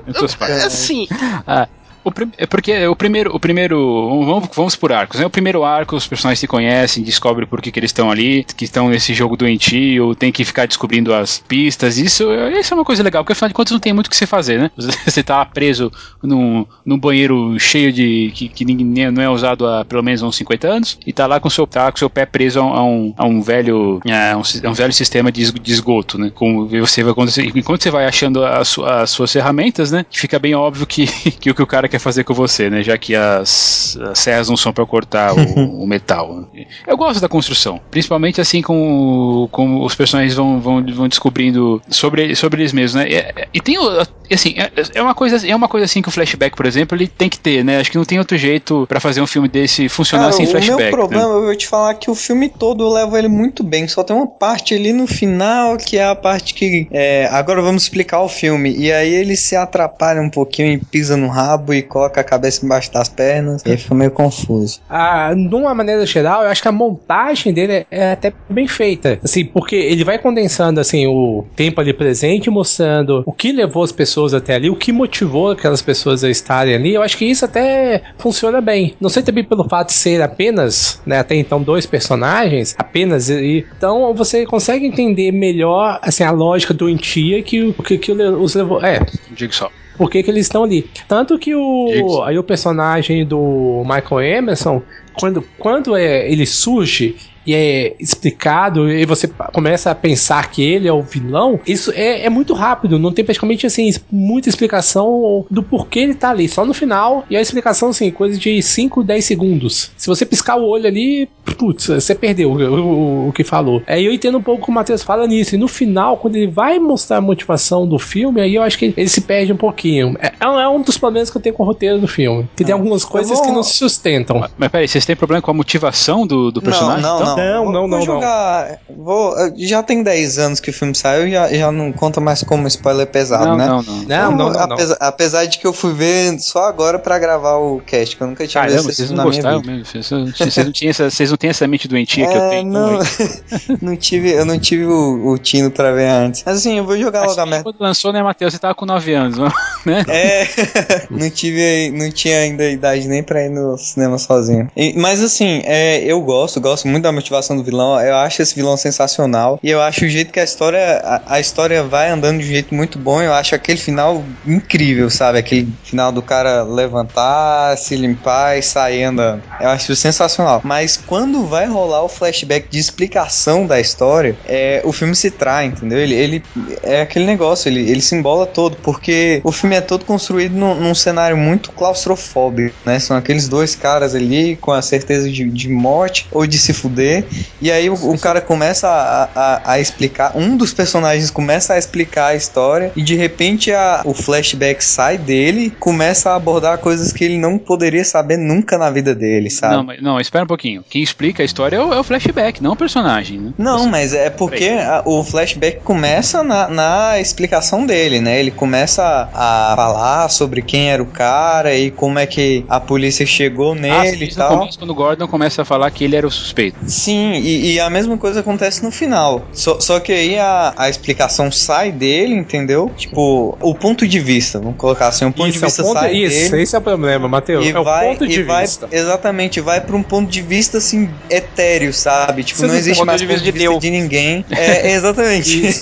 Muitas partes. Assim, Ah, o prim- é porque o primeiro, o primeiro vamos, vamos por arcos, né? O primeiro arco, os personagens se conhecem, descobrem por que, que eles estão ali, que estão nesse jogo doentio, tem que ficar descobrindo as pistas. Isso, isso é uma coisa legal, porque afinal de contas não tem muito o que você fazer, né? Você tá preso num, num banheiro cheio de. que, que ninguém, não é usado há pelo menos uns 50 anos, e tá lá com seu, tá com seu pé preso a um, a um, velho. A um, a um velho sistema de es- de esgoto, né? Com, você vai, enquanto você vai achando as, as suas ferramentas, né? Fica bem óbvio que, que o que o cara quer fazer com você, né? Já que as, as serras não são para cortar o, o metal. né? Eu gosto da construção, principalmente assim com, com os personagens vão, vão, vão descobrindo sobre, sobre eles mesmos, né? E, e tem o- assim, é, é uma coisa é uma coisa assim que o flashback, por exemplo, ele tem que ter, né? Acho que não tem outro jeito para fazer um filme desse funcionar Cara, sem o flashback. meu né? problema, eu vou te falar que o filme todo eu levo ele muito bem. Só tem uma parte ali no final que é a parte que. é, agora vamos explicar o filme. E aí ele se atrapalha um pouquinho e pisa no rabo e coloca a cabeça embaixo das pernas. E aí fica meio confuso. Ah, de uma maneira geral, eu acho que a montagem dele é- é até bem feita. Assim, porque ele vai condensando assim o tempo ali presente, mostrando o que levou as pessoas até ali, o que motivou aquelas pessoas a estarem ali. Eu acho que isso até funciona bem. Não sei também pelo fato de ser apenas, né, até então dois personagens, apenas e então você consegue entender melhor assim a lógica doentia que o que, que os levou. É, Digo só. Por que, que eles estão ali. Tanto que o Isso. aí o personagem do Michael Emerson, quando, quando é, ele surge e é explicado e você começa a pensar que ele é o vilão, isso é, é muito rápido, não tem praticamente assim muita explicação do porquê ele tá ali, só no final e a explicação assim, coisa de 5, 10 segundos. Se você piscar o olho ali, putz, você perdeu o, o- o que falou. Aí eu entendo um pouco o que o Matheus fala nisso, e no final, quando ele vai mostrar a motivação do filme, aí eu acho que ele se perde um pouquinho. É, é um dos problemas que eu tenho com o roteiro do filme, que tem algumas coisas vou- que não se sustentam. Mas, mas peraí, vocês têm problema com a motivação do, do personagem? Não, então? não, Não, Vou- não, vou não, não. jogar. Vou, já tem 10 anos que o filme saiu, já, já não conta mais como spoiler pesado, não, né? não, não. Não, não, não, não. apesar, apesar de que eu fui ver só agora pra gravar o cast, que eu nunca tinha Caramba, visto vocês não gostaram mesmo. Vocês, vocês não tinham essa, vocês não têm essa mente doentia que eu É, tenho. não, não tive, eu não tive o, o tino pra ver antes. Mas assim, eu vou jogar Acho logo a merda. quando lançou, né, Matheus? Você tava com 9 anos, né? É, não tive, não tinha ainda idade nem pra ir no cinema sozinho. E- mas assim, é, eu gosto, gosto muito da motivação do vilão. Eu acho esse vilão sensacional e eu acho o jeito que a história, a, a história vai andando de um jeito muito bom. Eu acho aquele final incrível, sabe? Aquele final do cara levantar, se limpar e sair andando. Eu acho sensacional. Mas quando vai rolar o flashback de explicação da história, é, o filme se trai, entendeu? Ele, ele é aquele negócio, ele, ele se embola todo, porque o filme é todo construído num, num cenário muito claustrofóbico, né? São aqueles dois caras ali com a certeza de, de morte ou de se fuder, e aí o, o cara começa a, a, a explicar, um dos personagens começa a explicar a história, e de repente a, o flashback sai dele, começa a abordar coisas que ele não poderia saber nunca na vida dele, sabe? Não, mas, não, espera um pouquinho. Quem explica a história é o, é o flashback, não o personagem, né? Não, mas é porque a- o flashback começa na, na explicação dele, né? Ele começa a falar sobre quem era o cara e como é que a polícia chegou Ah, nele e no tal. começo, quando o Gordon começa a falar que ele era o suspeito. Sim, e, e a mesma coisa acontece no final. Só, só que aí a, a explicação sai dele, entendeu? Tipo, o ponto de vista, vamos colocar assim, o ponto Isso, de é o vista ponto, sai isso dele. esse é o problema, Matheus. E É o vai, ponto de e vai vista. exatamente, vai pra um ponto de vista assim etéreo, sabe? Tipo, Você não existe ponto mais de ponto vista de de vista de ninguém. É, exatamente.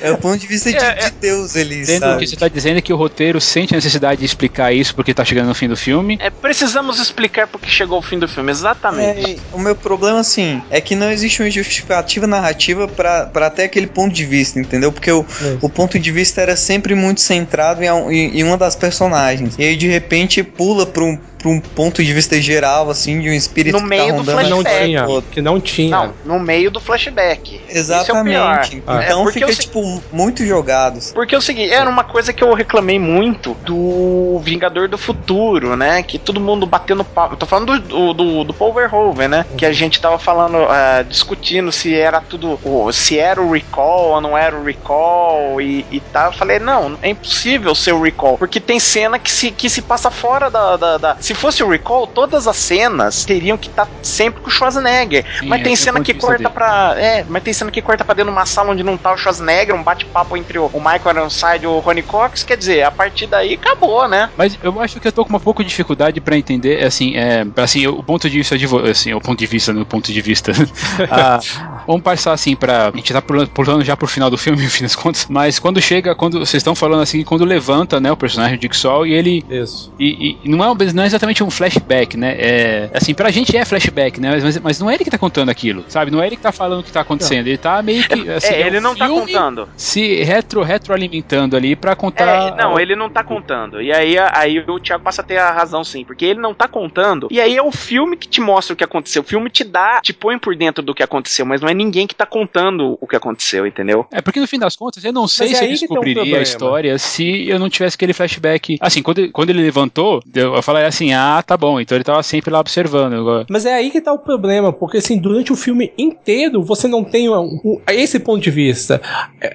É o ponto de vista de, É, de Deus ali, Entendo o sabe? que você tá dizendo é que o roteiro sente a necessidade de explicar isso porque tá chegando no fim do filme. é, precisamos explicar porque chegou o fim do filme, exatamente. É, o meu problema, assim, é que não existe uma justificativa narrativa pra pra ter aquele ponto de vista, entendeu? Porque o, É. o ponto de vista era sempre muito centrado em, em- em uma das personagens. E aí, de repente, pula pra um, um ponto de vista geral, assim, de um espírito No que meio tá do rondando Que não tinha. Que não tinha. Não, no meio do flashback. É o pior. Exatamente. Ah. É, Então porque fica, tipo, muito jogados. Porque é o seguinte, era uma coisa que eu reclamei muito do Vingador do Futuro, né? Que todo mundo batendo papo. Eu tô falando do, do, do Paul Verhoeven, né? Que a gente tava falando, ah, discutindo se era tudo. se era o recall ou não era o recall e, e tal. Eu falei, não, é impossível ser o recall. Porque tem cena que se, que se passa fora da, da, da- Se fosse o recall, todas as cenas teriam que estar sempre com o Schwarzenegger. Sim, mas tem é o cena que corta dele. pra. É, mas tem cena que corta pra dentro de uma sala onde não tá o Schwarzenegger, um bate-papo entre o, o Michael Ironside e o Ronnie Cox. Quer dizer, a partir daí acabou, né? Mas eu acho que eu tô com uma pouco de dificuldade pra entender, assim, é, assim, o ponto de vista de assim, o ponto de vista no ponto de vista. Ah, vamos passar assim pra. A gente tá pulando, pulando já pro final do filme, no fim das contas. Mas quando chega, quando vocês estão falando assim, quando levanta, né, o personagem de Sol e ele Isso. e, e não, é, um- não é exatamente um flashback, né? É, assim, pra gente é flashback, né? Mas, mas não é ele que tá contando aquilo, sabe? Não é ele que tá falando o que tá acontecendo. Ele tá meio que. Assim, é, ele um não tá contando. Se retro, retroalimentando ali pra contar. É, não, ele não tá contando. E aí, aí o Thiago passa a ter a razão, sim. Porque ele não tá contando. E aí é o filme que te mostra o que aconteceu. O filme te dá, te põe por dentro do que aconteceu, mas não é ninguém que tá contando o que aconteceu, entendeu? É, porque no fim das contas, eu não sei Mas se é eu aí que tem um descobriria a história se eu não tivesse aquele flashback. Assim, quando, ele- quando ele levantou, eu, eu falei assim: ah, tá bom, então ele tava sempre lá observando. Mas é aí que tá o problema, porque assim, durante o filme inteiro você não tem um- um- esse ponto de vista.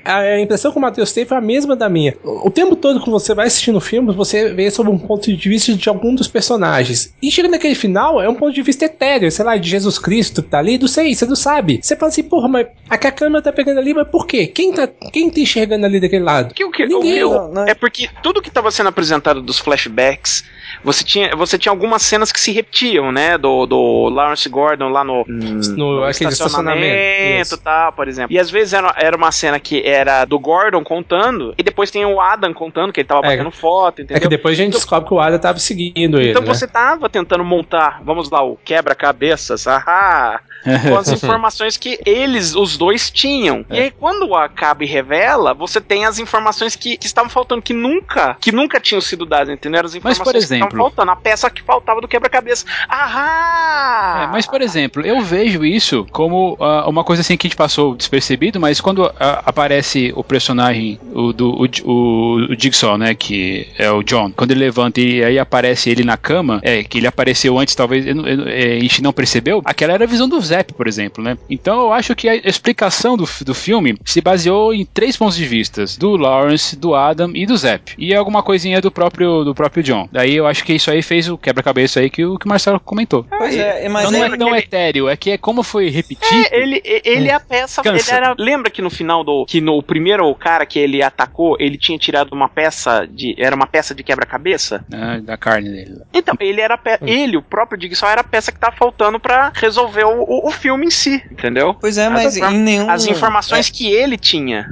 A, a impressão que o Matheus teve foi a mesma da minha. O, o tempo todo que você vai assistindo o filme, você vê sob um ponto de vista de algum dos personagens. E chega naquele final, é um ponto de vista etéreo, sei lá, de Jesus Cristo que tá ali, não sei, você não sabe. Você fala assim, porra, mas aqui a câmera tá pegando ali, mas por quê? Quem tá, quem tá enxergando ali daquele lado? Que, o que, Ninguém. o meu- Não, não. É porque tudo que estava sendo apresentado dos flashbacks, você tinha, você tinha algumas cenas que se repetiam, né? Do, do Lawrence Gordon lá no, No, aquele estacionamento. e tal, por exemplo. E às vezes era, era uma cena que era do Gordon contando, e depois tem o Adam contando, que ele tava É. batendo foto, É entendeu? que depois a gente descobre que o Ada tava seguindo ele. Então né? você tava tentando montar, vamos lá, o quebra-cabeças, ahá, com as informações que eles, os dois, tinham. É. E aí, quando acaba e revela, você tem as informações que, que estavam faltando, que nunca, que nunca tinham sido dadas, entendeu? As Mas, informações por que exemplo- estavam faltando, a peça que faltava do quebra-cabeça. Ahá! É, mas, por exemplo, eu vejo isso como ah, uma coisa assim que a gente passou despercebido, mas quando ah, aparece o personagem o, do o, o, o Jigsaw, né, que é o John, quando ele levanta e aí aparece ele na cama, é, que ele apareceu antes, talvez eu eu não- é, a gente não percebeu, aquela era a visão do Zep, por exemplo, né? Então eu acho que a explicação do, do filme se baseou em três pontos de vista, do Lawrence, do Adam e do Zep. E alguma coisinha do próprio, do próprio John. Daí eu acho que isso aí fez o quebra-cabeça aí que o, que o Marcelo comentou. Pois é, mas Então não, aí- é, não é etéreo, é que é como foi repetido. É, ele, ele é a peça. Era, lembra que no final do. Que no primeiro cara que ele atacou, ele tinha tirado uma peça de. Era uma peça de quebra-cabeça? né, da carne dele. Então, ele era a pe- ele, o próprio Jigsaw, era a peça que tá faltando pra resolver o, o, o filme em si, entendeu? Pois é, mas As- em nenhum. As informações que ele tinha.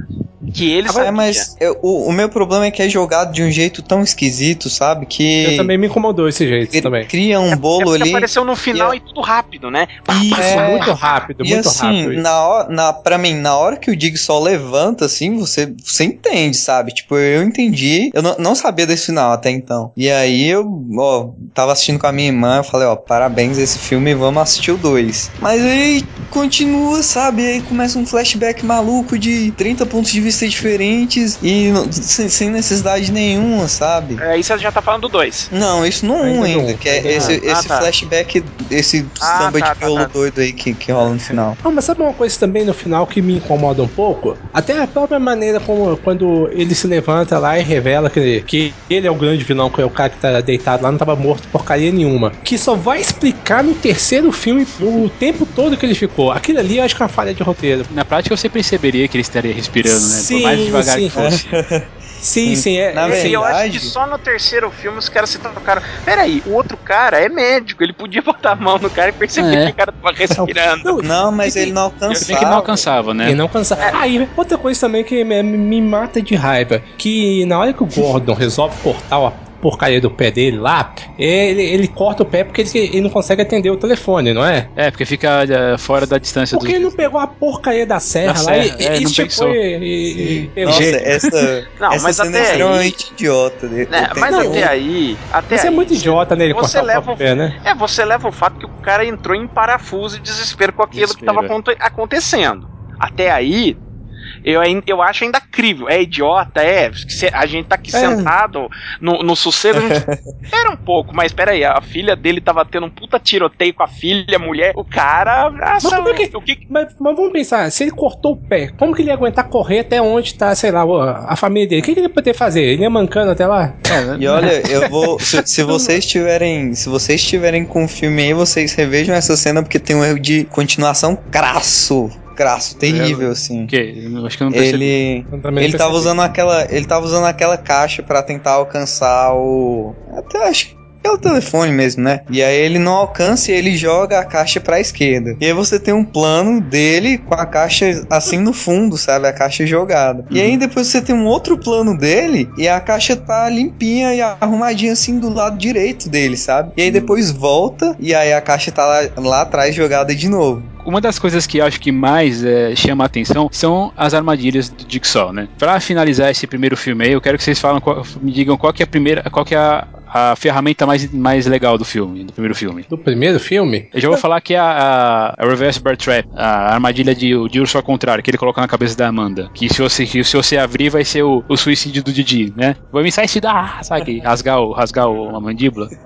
Que ele É, sabia. mas eu- o, o meu problema é que é jogado de um jeito tão esquisito, sabe? Que Eu também me incomodou esse jeito cri- também. cria um É bolo porque ali. apareceu no final e e, tudo rápido, né? Isso, é. muito rápido, E muito assim, rápido. na hora, na, pra mim, na hora que o Jigsaw levanta, assim, você, você entende, sabe? Tipo, eu entendi. Eu não, não sabia desse final até então. E aí eu, ó, tava assistindo com a minha irmã, eu falei, ó, parabéns esse filme, vamos assistir o 2. Mas aí continua, sabe? Aí começa um flashback maluco de 30 pontos de vista diferentes e não- sem, sem necessidade nenhuma, sabe? Aí você já tá falando do 2. Não, isso no 1 Ainda ainda, não, que é esse. Ah, esse tá. flashback, esse Ah, samba tá, de tá, violo tá. doido aí que, que rola no final. Não, mas sabe uma coisa também no final que me incomoda um pouco? Até a própria maneira como quando ele se levanta lá e revela que, que ele é o grande vilão, que é o cara que tá deitado lá, não tava morto porcaria nenhuma. Que só vai explicar no terceiro filme o tempo todo que ele ficou. Aquilo ali eu acho que é uma falha de roteiro. Na prática você perceberia que ele estaria respirando, né? Sim, Por mais devagar sim. que fosse. Sim, sim, é. Na é- E eu acho verdade- que só no terceiro filme os caras se tocaram. Peraí, o outro cara é médico, ele podia botar a mão no cara e perceber É. que o cara tava respirando. Não, Não, mas ele não alcançava. que não alcançava, né? E não cansar. Aí, outra coisa também que me, me mata de raiva, que na hora que o Gordon resolve cortar o, porcaria do pé dele lá, ele, ele corta o pé porque ele, ele não consegue atender o telefone, não é? É, porque fica é, fora da distância Por que ele não pegou a porcaria da serra Da lá e, serra, é, e não pensou. e, e- e? Nossa, essa, Não, essa mas cena até é aí- extremamente idiota. né? Né, mas até aí. Até Você é aí, muito idiota nele você cortar o leva o- pé, né? É, você leva o fato que o cara entrou em parafuso e desespero com aquilo que Desespero, estava acontecendo. Até aí, eu, eu acho ainda crível. É idiota, é. se- A gente tá aqui É. sentado no, no sossego. A gente... Era um pouco, mas peraí, a filha dele tava tendo um puta tiroteio com a filha, a mulher. O cara. Mas como é que- o que Mas, mas vamos pensar, se ele cortou o pé, como que ele ia aguentar correr até onde tá, sei lá, a família dele? O que, que ele ia poder fazer? Ele ia mancando até lá? E olha, eu vou. Se, se vocês tiverem. Se vocês tiverem com o filme aí, vocês revejam essa cena porque tem um erro de continuação crasso. Crasso, terrível, assim. Que? Acho que eu não percebi. Ele. Eu Ele tava usando aquela. Ele tava usando aquela caixa pra tentar alcançar o. Até acho que é o telefone mesmo, né? E aí ele não alcança e ele joga a caixa pra esquerda. E aí você tem um plano dele com a caixa assim no fundo, sabe? A caixa jogada. E aí depois você tem um outro plano dele e a caixa tá limpinha e arrumadinha assim do lado direito dele, sabe? E aí depois volta e aí a caixa tá lá, lá atrás jogada de novo. Uma das coisas que eu acho que mais é, chama a atenção são as armadilhas do Jigsaw, né? Pra finalizar esse primeiro filme aí, eu quero que vocês falam qual- me digam qual que é a primeira, qual que é a, a ferramenta mais, mais legal do filme, do primeiro filme. Do primeiro filme? Eu já vou falar que é a, a, a Reverse Bear Trap, a armadilha de, de urso ao contrário, que ele coloca na cabeça da Amanda. Que se você, que se você abrir, vai ser o, o suicídio do Didi, né? Vou me sair se dá, sabe? Rasgar, o, rasgar o, a mandíbula.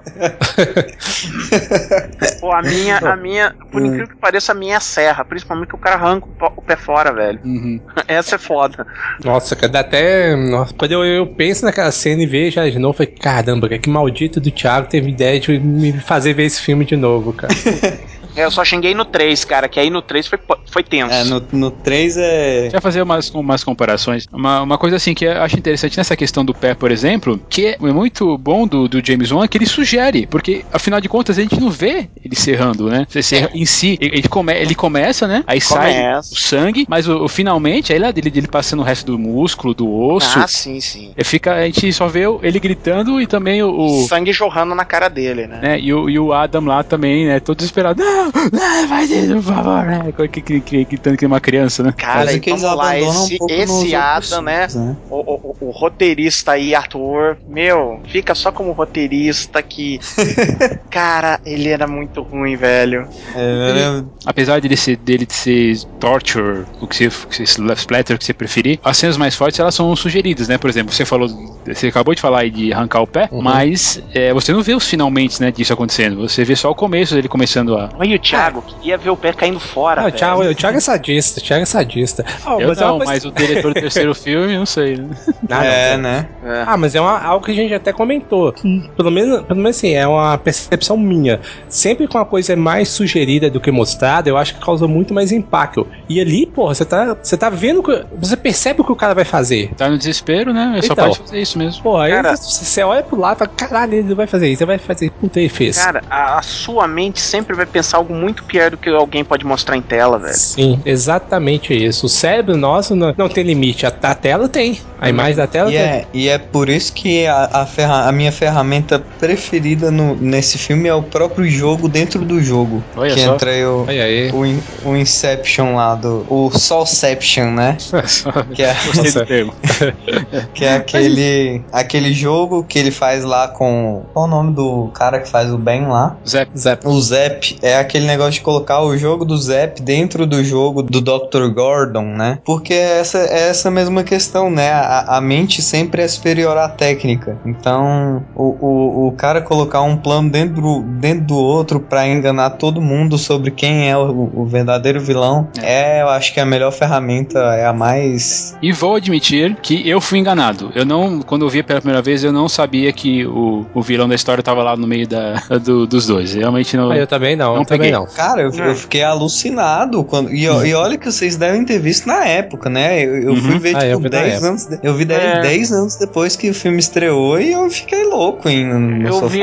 Pô, a minha, a minha, por incrível que pareça, a minha é serra. Principalmente que o cara arranca o pé fora, velho. Uhum. Essa é foda. Nossa, cara, dá até. Nossa, quando eu, eu penso naquela cena e vejo ela de novo, eu falei, caramba, cara, que maldito do Thiago teve ideia de me fazer ver esse filme de novo, cara. É, Eu só xinguei no 3, cara, que aí no 3 foi, foi tenso. É, no, no 3 é. Deixa eu fazer umas, umas comparações. Uma, uma coisa assim que eu acho interessante nessa questão do pé, por exemplo, que é muito bom do, do James Wan, é que ele sugere, porque afinal de contas a gente não vê ele serrando, né? Você serra em si, ele, come, ele começa, né? Aí sai Começa. o sangue, mas o, o finalmente, aí lá dele, dele passando o resto do músculo, do osso. Ah, sim, sim. e Fica, a gente só vê o- ele gritando e também o. o- Sangue jorrando na cara dele, né? né, e, o, e o Adam lá também, né? Todo desesperado. Não, não, vai dentro, por favor, né? que- que- que- Gritando que nem uma criança, né? Cara, Parece e que eles vamos lá, abandonam um esse, esse Adam, né? filmes, O, o- o roteirista aí, ator, meu, fica só como roteirista que. cara, ele era muito ruim, velho. É, é, Apesar dele ser, dele ser torture, o que você, que você splatter, o que você preferir, as cenas mais fortes elas são sugeridas, né? Por exemplo, você falou, você acabou de falar aí de arrancar o pé, Uhum. mas é, você não vê os finalmente, né, disso acontecendo. Você vê só o começo dele começando a. Olha o Thiago, queria ver o pé caindo fora. Ah, o. Thiago, o Thiago é sadista, o Thiago é sadista. Ah, Eu mas é uma não, coisa- mas o diretor do terceiro filme, não sei, né? Ah, não, é, né? É. Ah, mas é uma- algo que a gente até comentou. Pelo menos, pelo menos assim, é uma percepção minha. Sempre que uma coisa é mais sugerida do que mostrada, eu acho que causa muito mais impacto. E ali, porra, você tá, você tá vendo que. Você percebe o que o cara vai fazer. Tá no desespero, né? Ele só Então. pode fazer isso mesmo. Porra, aí Cara- você você olha pro lado e fala, caralho, ele vai fazer isso, ele vai fazer. Puta, ele fez. Cara, a, a sua mente sempre vai pensar algo muito pior do que alguém pode mostrar em tela, velho. Sim, exatamente isso. O cérebro nosso não, não tem limite. A, a tela tem. A imagem da tela E tem. é, e é por isso que a, a, ferra- a minha ferramenta preferida no- nesse filme é o próprio jogo dentro do jogo. Olha que só. entra aí o, Olha aí. o, In- o Inception lá do. O Soulception, né? Que é, que é aquele, aquele jogo que ele faz lá com. Qual o nome do cara que faz o Ben lá? Zé, Zé, O Zep é aquele negócio de colocar o jogo do Zep dentro do jogo do Dr. Gordon, né? Porque essa é essa mesma questão, né? A, a mente sempre é superior à técnica. Então, o, o, o cara colocar um plano dentro, do- dentro do outro pra enganar todo mundo sobre quem é o, o verdadeiro vilão é, eu acho que a melhor ferramenta, é a mais. E vou admitir que eu fui enganado. Eu não, quando eu vi pela primeira vez, eu não sabia que o, o vilão da história tava lá no meio da, do- dos dois. Realmente não. Ah, eu também não, Não eu também não. Cara, eu, Não. eu fiquei alucinado quando. E, e olha que vocês devem ter visto na época, né? Eu, eu fui Uhum. ver, Ah, tipo, vi na 10 época. anos. de- Eu vi 10, É. 10 anos depois que o filme estreou e eu fiquei louco ainda no Eu sofá. vi,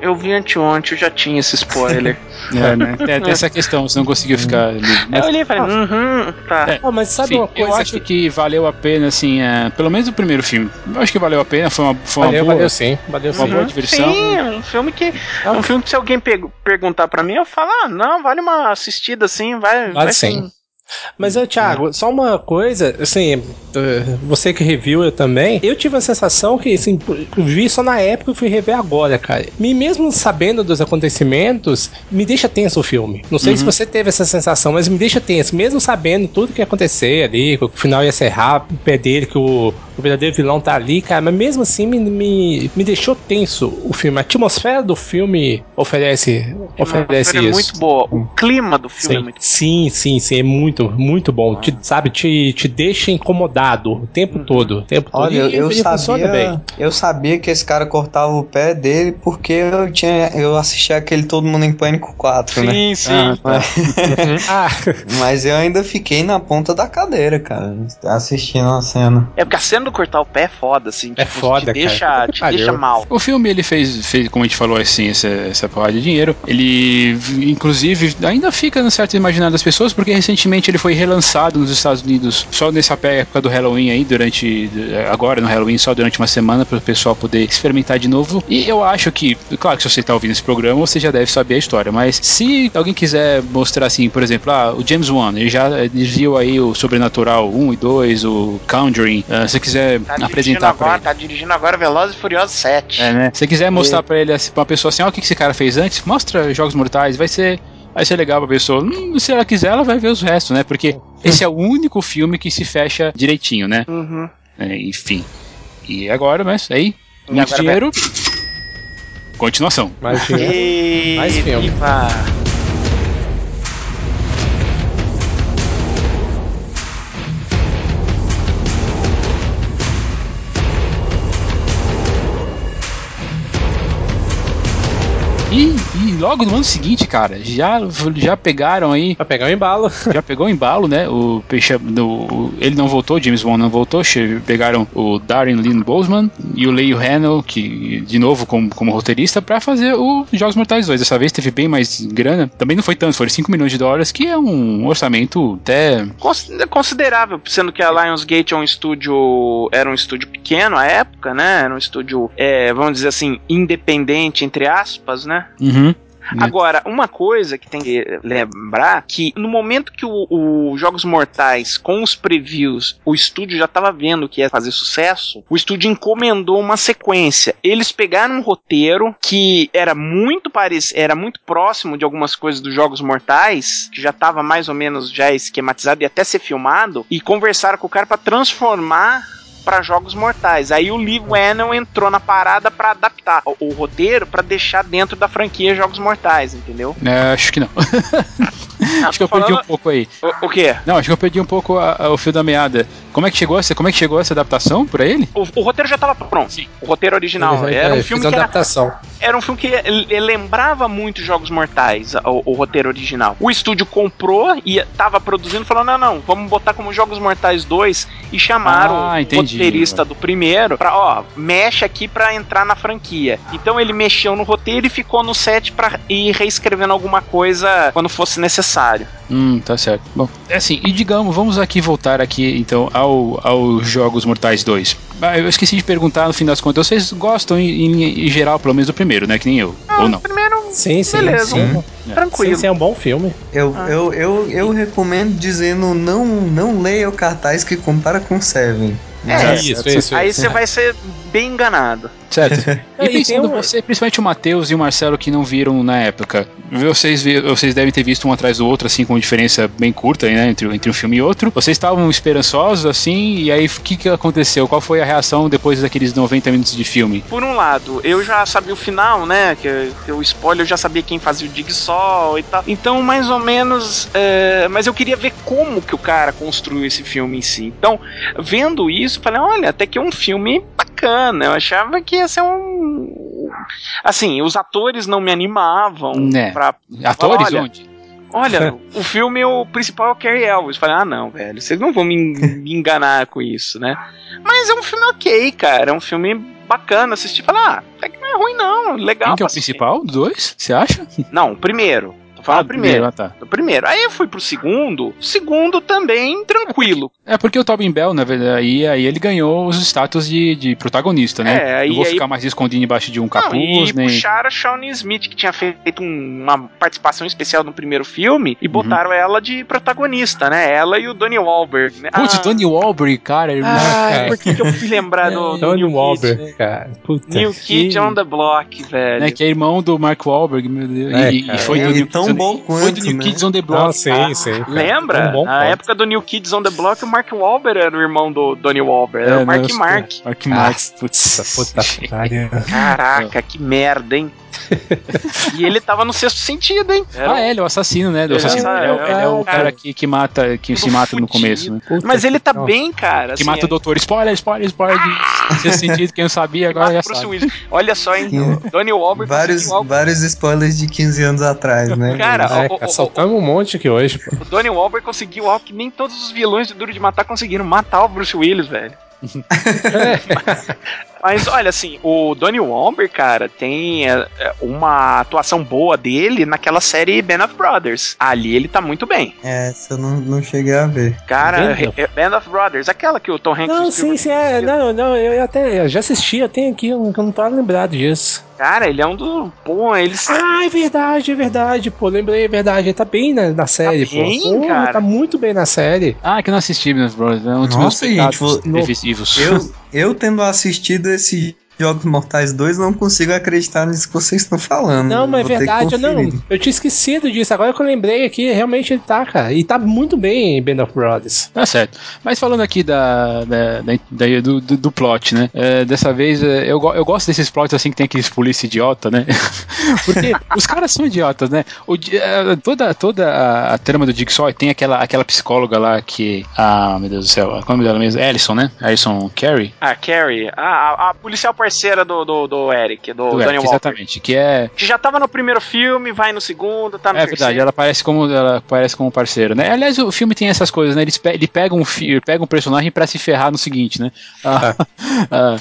eu vi anteontem, eu já tinha esse spoiler. É, né? Tem, tem essa questão, você não conseguiu ficar ali. Eu olhei e falei, uhum, tá. É. Oh, mas sabe Enfim, uma coisa eu acho que... valeu a pena, assim, é, pelo menos o primeiro filme. Eu acho que valeu a pena, foi uma, foi uma valeu, boa. valeu sim, valeu Uma sim. boa diversão. Sim, é um filme que. É um filme que se alguém perguntar pra mim, eu falo, ah, não, vale uma assistida assim, vai. vai sim. Mas, ô, Thiago, só uma coisa, assim, eh, você que reviu eu também, eu tive a sensação que, assim, eu vi só na época e fui rever agora, cara. E mesmo sabendo dos acontecimentos, me deixa tenso o filme. Não sei se você teve essa sensação, mas me deixa tenso. Mesmo sabendo tudo que ia acontecer ali, que o final ia serrar o pé dele, que o, o verdadeiro vilão tá ali, cara, mas mesmo assim me, me, me deixou tenso o filme. A atmosfera do filme oferece, oferece é isso. muito boa. O clima do filme é Sim, muito sim, sim, sim, é muito, muito bom. Te, sabe, te, te deixa incomodado o tempo todo. O tempo todo. Olha, E- eu e funciona sabia, eu sabia que esse cara cortava o pé dele porque eu tinha, eu assisti aquele Todo Mundo em Pânico 4, né? Sim, sim. Ah, tá. Ah, Mas eu ainda fiquei na ponta da cadeira, cara, assistindo a cena. É porque a cena do cortar o pé é foda, assim. É tipo, foda, te deixa, cara. Te deixa mal. O filme ele fez, fez, como a gente falou assim, essa, essa porrada de dinheiro. Ele, inclusive, ainda fica no certo imaginário das pessoas, porque recentemente ele foi relançado nos Estados Unidos só nessa época do Halloween aí, durante. Agora no Halloween, só durante uma semana, para o pessoal poder experimentar de novo. E eu acho que, claro que se você está ouvindo esse programa, você já deve saber a história, mas se alguém quiser mostrar assim, por exemplo, ah, o James Wan, ele já viu aí o Sobrenatural 1 e 2, o Conjuring, ah, se você quiser Tá apresentar pra agora, ele. tá dirigindo agora Velozes e Furiosos 7. É, né? Se você quiser mostrar pra ele, assim, pra uma pessoa assim, ó, o que que esse cara fez antes, mostra Jogos Mortais, vai ser, vai ser legal pra pessoa. Hum, se ela quiser, ela vai ver os restos, né? Porque esse é o único filme que se fecha direitinho, né? Uhum. É, enfim. E agora, mas aí, muito agora dinheiro. Continuação. mais dinheiro. E... Mais filme. Viva. E, e logo no ano seguinte, cara, já, já pegaram aí Pra pegar o embalo. já pegou o embalo, né? O Peixe, no, ele não voltou, James Wan não voltou. Pegaram o Darren Lynn Boseman e o Leio Hannell, que de novo como, como roteirista, pra fazer o Jogos Mortais 2. Dessa vez teve bem mais grana. Também não foi tanto, foram 5 milhões de dólares, que é um orçamento até. Cons- Considerável, sendo que a Lionsgate é um estúdio. Era um estúdio pequeno à época, né? Era um estúdio, é, vamos dizer assim, independente, entre aspas, né? Uhum. Né? Agora, uma coisa que tem que lembrar que no momento que o, Jogos Mortais, com os previews, o estúdio já estava vendo que ia fazer sucesso, o estúdio encomendou uma sequência. Eles pegaram um roteiro que era muito parecido, era muito próximo de algumas coisas dos Jogos Mortais, que já estava mais ou menos já esquematizado e até ser filmado, e conversaram com o cara para transformar para jogos mortais. Aí o Lee Whannell entrou na parada para adaptar o, o roteiro para deixar dentro da franquia Jogos Mortais, entendeu? É, acho que não. acho que eu tô perdi um falando- pouco aí. O, o quê? Não, acho que eu perdi um pouco a- a- o fio da meada. Como é que chegou essa, como é que chegou essa adaptação pra ele? O, o roteiro já estava pronto. O roteiro original. Ele- Era um filme que uma era, adaptação. era um filme que lembrava muito Jogos Mortais, o, o roteiro original. O estúdio comprou e tava produzindo, falou: não, não, vamos botar como Jogos Mortais 2 e chamaram Ah, entendi. Roteirista do primeiro pra, ó, mexe aqui pra entrar na franquia. Então ele mexeu no roteiro e ficou no set pra ir reescrevendo alguma coisa quando fosse necessário. Hum, tá certo. Bom, é assim, e digamos, vamos aqui voltar aqui então ao, aos Jogos Mortais 2. Ah, eu esqueci de perguntar no fim das contas, vocês gostam em, em- em geral, pelo menos do primeiro, né? Que nem eu. Ou não? Primeiro, Sim, sim. Beleza. Sim. tranquilo. Sim, sim, é um bom filme. Eu, Ah. eu, eu, eu recomendo dizendo não, não leia o cartaz que compara com Seven. É, isso, isso. Aí isso. você vai ser bem enganado. Certo. E e pensando um- você, principalmente o Matheus e o Marcelo que não viram na época, vocês, vocês devem ter visto um atrás do outro, assim, com diferença bem curta, né, entre, entre um filme e outro. Vocês estavam esperançosos, assim, e aí o que, que aconteceu? Qual foi a reação depois daqueles 90 minutos de filme? Por um lado, eu já sabia o final, né? Que, que o spoiler eu já sabia quem fazia o Jigsaw e tal. Então, mais ou menos. é, mas eu queria ver como que o cara construiu esse filme em si. Então, vendo isso, eu falei, olha, até que é um filme bacana. Eu achava que ia ser um. Assim, os atores não me animavam Né. pra. Atores Olha, onde? Olha, o filme, o principal é o Carrie Elvis. Falei, ah, não, velho, vocês não vão me, en- me enganar com isso, né? Mas é um filme ok, cara. É um filme bacana assistir. Falar, ah, até que não é ruim, não. Legal. Quem que é o assistir. principal dois? Você acha? Não, o primeiro. Ah, no primeiro. ah, tá. No primeiro. Aí eu fui pro segundo. Segundo também tranquilo. É porque o Tobin Bell, na verdade, aí, aí ele ganhou os status de, de protagonista, né? É, aí- Não vou aí- ficar mais escondido embaixo de um Não, capuz, e nem. puxaram a Shawnee Smith, que tinha feito um- uma participação especial no primeiro filme, Uhum. e botaram ela de protagonista, né? Ela e o Donnie Wahlberg. Né? Putz, Ah, o Donnie Wahlberg, cara. Ah, cara. por que, que eu fui lembrar do, do New Wahlberg, Kid? cara. Puta. New Kid que- on the Block, velho. né, que é irmão do Mark Wahlberg, meu Deus. É, e, e foi do New tão Bom Foi do quanto, New né? Kids on the Block. Não, sim, sim. cara. Lembra? Um Na ponto. época do New Kids on the Block, o Mark Wahlberg era o irmão do Donnie Wahlberg. Era É, o Mark não, Mark. Mark Mark. Putz. Essa puta. Caraca, que merda, hein? e ele tava no sexto sentido, hein? Era Ah, é, ele é o assassino, né? Do Ele é assassino. essa- Ele é, o- ele é o é, cara que, que mata, que Tudo se mata no fudido. começo, né? Puta Mas ele tá que- bem, cara. Que assim, mata o doutor. Spoiler, spoiler, spoiler. De sexto sentido, quem não sabia, agora já Bruce sabe. Willis. Olha só, hein? Donnie Wahlberg Vários, vários spoilers de 15 anos atrás, né? Cara, É, o- o- cara, o- soltamos um monte aqui hoje, pô. O Donnie Wahlberg conseguiu algo que nem todos os vilões de Duro de Matar conseguiram, matar o Bruce Willis, velho. Mas olha assim, o Donnie Wahlberg, cara, tem é, é, uma atuação boa dele naquela série Band of Brothers. Ali ele tá muito bem. É, essa eu não, não cheguei a ver. Cara, Band é- é Band of Brothers, aquela que o Tom Hanks Não, sim, sim, é. Não, não, eu até eu já assisti, eu tenho aqui, eu não tô lembrado disso. Cara, ele é um do. Pô, eles. Ah, é verdade, é verdade, pô. Lembrei, é verdade. Ele tá bem na, na série, Tá bem, pô. Pô, cara. Tá muito bem na série. Ah, que eu não assisti, meus brothers. É um dos Nossa, meus gente, vou- defensivos. Eu, eu tendo assistido esse Jogos Mortais 2, não consigo acreditar nisso que vocês estão falando. Não, mas é verdade, eu não. Eu tinha esquecido disso. Agora que eu lembrei aqui, realmente ele tá, cara. E tá muito bem em Band of Brothers. Tá certo. Mas falando aqui da, da, da- da- do, do, do plot, né? É, dessa vez, é, eu, eu gosto desses plots assim que tem aqueles polícia idiota, né? Porque os caras são idiotas, né? O é, toda toda a, a trama do Jigsaw tem aquela, aquela psicóloga lá que. Ah, meu Deus do céu. Qual é o nome dela mesmo? Alison, né? Alison Carey? Ah, Carrie, a, a, a policial parceira do, do, do Eric, do, Do Eric, Wahlberg. exatamente. Que é. Que já tava no primeiro filme, vai no segundo, tá no É verdade, terceiro. ela parece como ela parece como parceiro, né? Aliás, o filme tem essas coisas, né? Ele, pe- ele pega um ele pega um personagem pra se ferrar no seguinte, né? Ah, ah,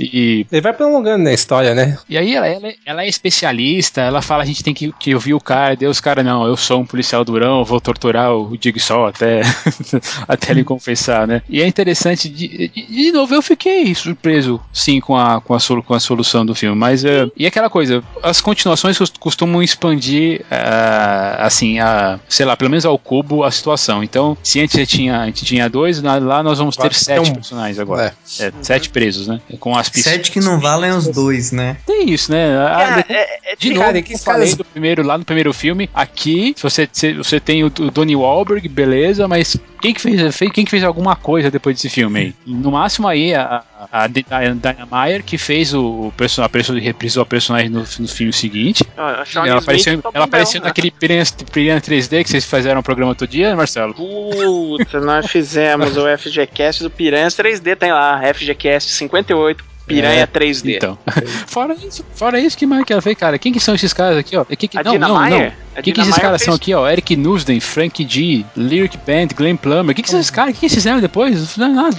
e, Ele vai prolongando na história, né? e aí ela, ela, é- ela é especialista, ela fala a gente tem que, que ouvir o cara, e daí os caras, não, eu sou um policial durão, vou torturar o Jigsaw até, até ele confessar, né? E é interessante, de, de, de novo, eu fiquei surpreso, sim, com a, com a, solu- com a solução do filme, mas, é, e aquela coisa, as continuações cos- costumam expandir, ah, assim, a, sei lá, pelo menos ao cubo a situação, então, se antes já tinha, a gente tinha dois, lá nós vamos ter sete tem um- personagens agora, É, sete presos, né? Com as pistas. Sete que não valem os dois, né? Tem isso, né? A- Cara, de- é, é, de cara, novo, que eu falei do primeiro, lá no primeiro filme, aqui, se você, se você tem o, o Donnie Wahlberg, beleza, mas quem que fez, fez- quem que fez alguma coisa depois desse filme aí? No máximo aí, a, a Diana Meyer, que fez o, person- a pessoa reprisou a personagem no, no filme seguinte. a Shawnee ela apareceu, ela apareceu né? naquele Piranha, Piranha 3D que vocês fizeram o programa todo dia, Marcelo? Puta, nós fizemos o FGCast do Piranhas 3D, tem lá, FGCast 58, Piranha É, 3D. Então. fora isso, fora isso, que mais que ela fez, cara? Quem que são esses caras aqui, ó? Que, que, A não, Dina não, não. Quem que esses caras são fez- aqui, ó? Eric Nusden, Frank G, Lyric Band, Glenn Plummer. Quem que são esses caras? O que, que eles fizeram depois? Não fizeram nada.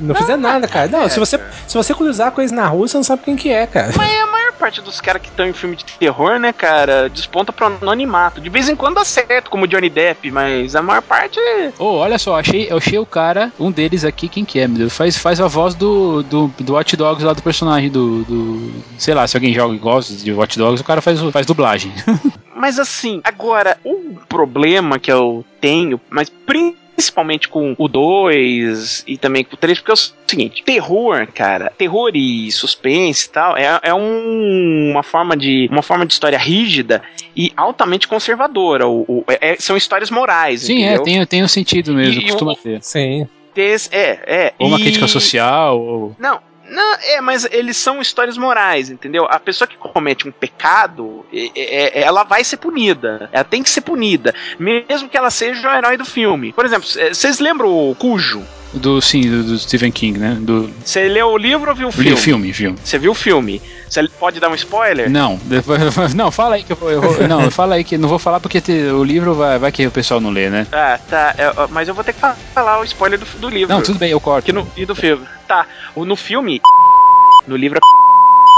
Não fizer nada, cara. Não, se você, se você cruzar com eles na rua, você não sabe quem que é, cara. Mas a maior parte dos caras que estão em filme de terror, né, cara, desponta pro anonimato. De vez em quando dá certo, como Johnny Depp, mas a maior parte é. Ô, olha só, achei, eu achei o cara, um deles aqui, quem que é, meu Deus? Faz, faz a voz do, do, do Watch Dogs lá do personagem do, do. Sei lá, se alguém joga e gosta de Watch Dogs, o cara faz, faz dublagem. Mas assim, agora, o problema que eu tenho, mas principalmente com o 2 e também com o 3, porque é o seguinte, terror, cara, terror e suspense e tal, é, é um- uma forma de uma forma de história rígida e altamente conservadora. O, o- é- são histórias morais, Sim, é, entendeu? tem, tem um sentido mesmo, E costuma o- ter. Sim. Des- é, é. Ou uma e- crítica social, ou. Não, não, é, mas eles são histórias morais, entendeu? A pessoa que comete um pecado, é- é- ela vai ser punida. Ela tem que ser punida. Mesmo que ela seja o herói do filme. Por exemplo, vocês lembram o Cujo? Do, sim, do, do Stephen King, né? Do Você leu o livro ou viu o filme, filme? filme, filme. Você viu o filme? Você pode dar um spoiler? Não, depois, não, fala aí que eu vou. eu vou- não, fala aí que não vou falar porque te- o livro vai, vai que o pessoal não lê, né? Ah, tá. é, mas eu vou ter que fa- falar o spoiler do, do livro. Não, tudo bem, eu corto. No, e do filme. Tá. No filme. No livro.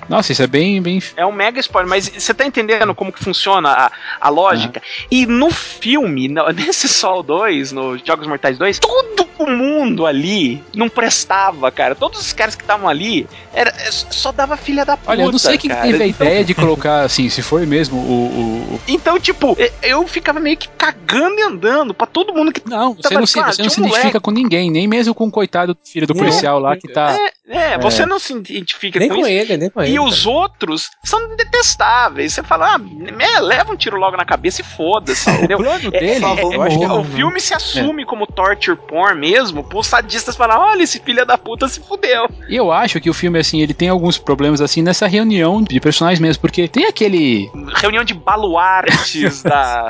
Nossa, isso é bem, bem. É um mega spoiler, mas você tá entendendo como que funciona a, a lógica? E no filme, nesse Sol 2, no Jogos Mortais 2, todo mundo ali não prestava, cara. Todos os caras que estavam ali era, é, só dava filha da puta. Olha, eu não sei quem cara. teve a Então- ideia de colocar, assim, se foi mesmo o. o- Então, tipo, eu ficava meio que cagando e andando pra todo mundo que. Não, você Tava não se, claro, você não tinha se um identifica com ninguém, nem mesmo com o coitado do filho do Não, policial lá que tá. É, é, você não se identifica Nem com com isso. ele, nem com ele. E os outros são detestáveis. Você fala, ah, leva um tiro logo na cabeça e foda-se, O entendeu? plano É, dele, é, é, eu acho que é, o filme se assume como torture porn mesmo, pros sadistas falar, olha, esse filho da puta se fudeu. E eu acho que o filme, assim, ele tem alguns problemas, assim, nessa reunião de personagens mesmo, porque tem aquele. Reunião de baluartes da.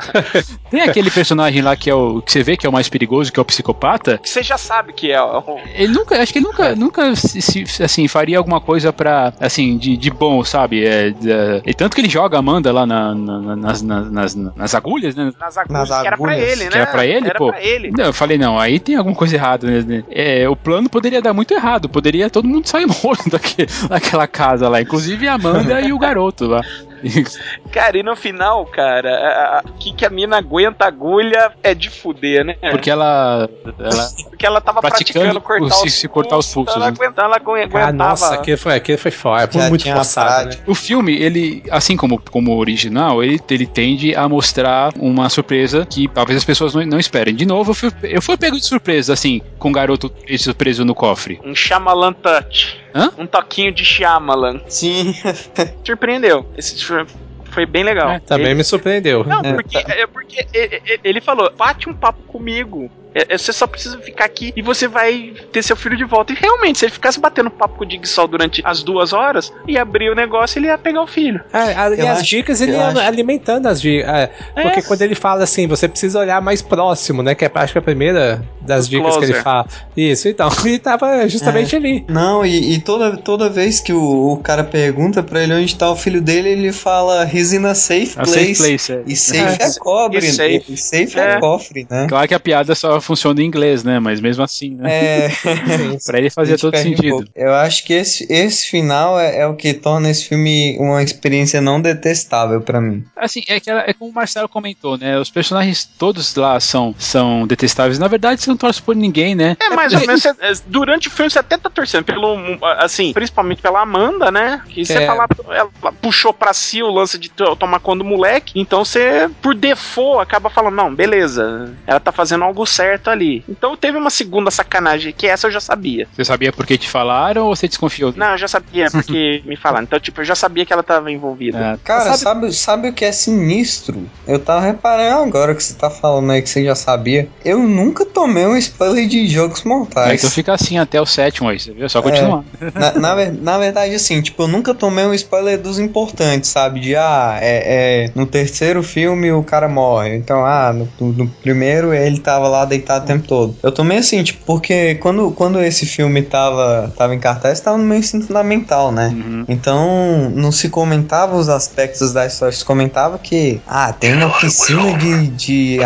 Tem aquele personagem lá que é o. que você vê que é o mais perigoso, que é o psicopata. que você já sabe que é. o- Ele nunca, acho que ele nunca, nunca se, se- assim, faria alguma coisa pra, assim, de, de bom, sabe? É, da- e tanto que ele joga a Amanda lá na- na- nas, nas, nas, nas agulhas, né? Nas agulhas, Nas que era pra ele, né? Que era pra ele, Era pô. pra ele. Não, eu falei, não, aí tem alguma coisa errada, né? É, o plano poderia dar muito errado, poderia todo mundo sair morto daque- daquela casa lá, inclusive a Amanda e o garoto lá. Cara, e no final, cara, o que, que a mina aguenta agulha é de fuder, né? Porque ela. ela Porque ela tava Praticando praticando, cortar, se- os se cortar os pulsos, Ela, né? aguenta, ela agu- aguentava. Ah, nossa, aquele foi, aquele foi foda. Foi Já muito forçado, né? O filme, ele, assim como, como o original, ele, ele tende a mostrar uma surpresa que talvez as pessoas não, não esperem. De novo, eu fui, eu fui pego de surpresa, assim, com o garoto preso, preso no cofre. Um Shyamalan touch. Hã? Um toquinho de Shyamalan. Sim. Surpreendeu. Esse foi, bem legal. É, Também Ele- me surpreendeu. Não, É, porque, é porque e- e- ele falou, bate um papo comigo. É, é, Você só precisa ficar aqui e você vai ter seu filho de volta. E realmente, se ele ficasse batendo papo com o Digsol durante as duas horas e abrir o negócio, ele ia pegar o filho. Ah, ah, e as acho- dicas ele ia acho. alimentando as dicas. é, porque quando ele fala assim, você precisa olhar mais próximo, né? Que é acho que é a primeira das O dicas que ele closer. fala. Isso, então. Ele tava justamente ali. Não, e, e toda, toda vez que o, o cara pergunta pra ele onde tá o filho dele, ele fala he's in a safe A place. safe place, é. E safe é, cobre, E safe. e safe é, É. cofre, né? Claro que a piada só funciona em inglês, né? Mas mesmo assim, né? É, Pra ele fazia todo um sentido. pouco. Eu acho que esse, esse final é, é o que torna esse filme uma experiência não detestável pra mim. Assim, é, que ela- é como o Marcelo comentou, né? Os personagens todos lá são, são detestáveis. Na verdade, você não torce por ninguém, né? É, mais ou menos, você- é, durante o filme você até tá torcendo pelo, assim, principalmente pela Amanda, né? Que você É. falar, ela puxou pra si o lance de to- tomar conta do moleque, então você, por default, acaba falando, não, beleza, ela tá fazendo algo certo ali. Então teve uma segunda sacanagem, que essa eu já sabia. Você sabia por que te falaram ou você desconfiou? Não, eu já sabia, porque me falaram. Então, tipo, eu já sabia que ela tava envolvida. Ah, Cara, Sabe- sabe, sabe, o que é sinistro? Eu tava reparando agora que você tá falando aí que você já sabia. Eu nunca tomei um spoiler de jogos é, mortais. então fica assim até o sétimo aí, você viu? É só continuar. Na, na, ver- na verdade, assim, tipo, eu nunca tomei um spoiler dos importantes, sabe? De, ah, é, é, no terceiro filme o cara morre. Então, ah, no, no- no primeiro ele tava lá deitado o tempo todo. Eu tomei assim, tipo, porque quando, quando esse filme tava, tava em cartaz, tava no meu ensino fundamental, né? Uhum. Então, não se comentava os aspectos da história, se comentava que, ah, tem uma piscina de. de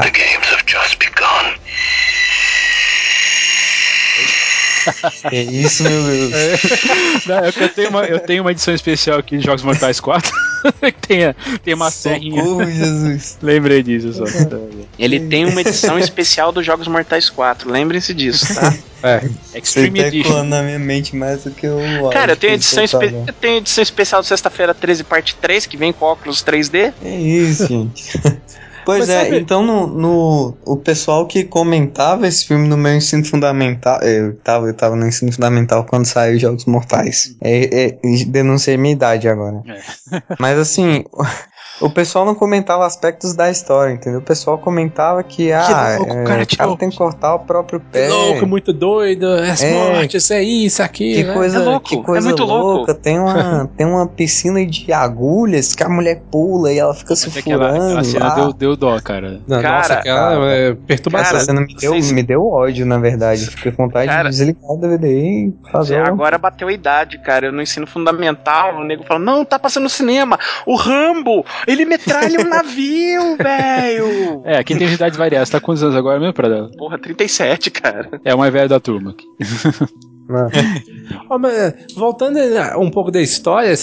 é isso, meu Deus. Não, é eu, tenho uma, eu tenho uma edição especial aqui de Jogos Mortais 4 que tem, a- tem uma serrinha. Socorro, Jesus. Lembrei disso só. Ele tem uma edição especial dos Jogos Mortais 4, lembrem-se disso, tá? É. Você Extreme tá Edition. na minha mente mais do que o. Cara, eu tenho edição, você tá espe- eu tenho edição especial do Sexta-feira 13, parte 3, que vem com óculos 3D. É isso, gente. Pois Mas é, sabe- então no, no- o pessoal que comentava esse filme no meu ensino fundamental, eu tava, eu tava no ensino fundamental quando saiu Jogos Mortais. É, é, denunciei minha idade agora. É. Mas assim, o pessoal não comentava aspectos da história, entendeu? O pessoal comentava que, ah, louco, é, cara, o cara tipo- tem que cortar o próprio pé. Louco, muito doido, as É. mortes, é isso, aquilo. Que né? coisa, É louco, que é coisa muito louco. louca. Tem uma, tem uma piscina de agulhas que a mulher pula e ela fica se Mas aquela, furando. aquela cena lá. deu, deu dó, cara. Não, Cara, nossa, aquela cara, é perturbação. Essa cena me deu, vocês- me deu ódio, na verdade. Fiquei com vontade Cara, de desligar o DVD e fazer um- Agora bateu a idade, cara. Eu no ensino fundamental, o nego fala: Não, tá passando no cinema. O Rambo, ele metralha um navio, velho. É, aqui tem idades variadas. Tá com quantos anos agora mesmo, Pradela? Porra, 37, cara. É o mais velho da turma Ó, mas, voltando um pouco da história,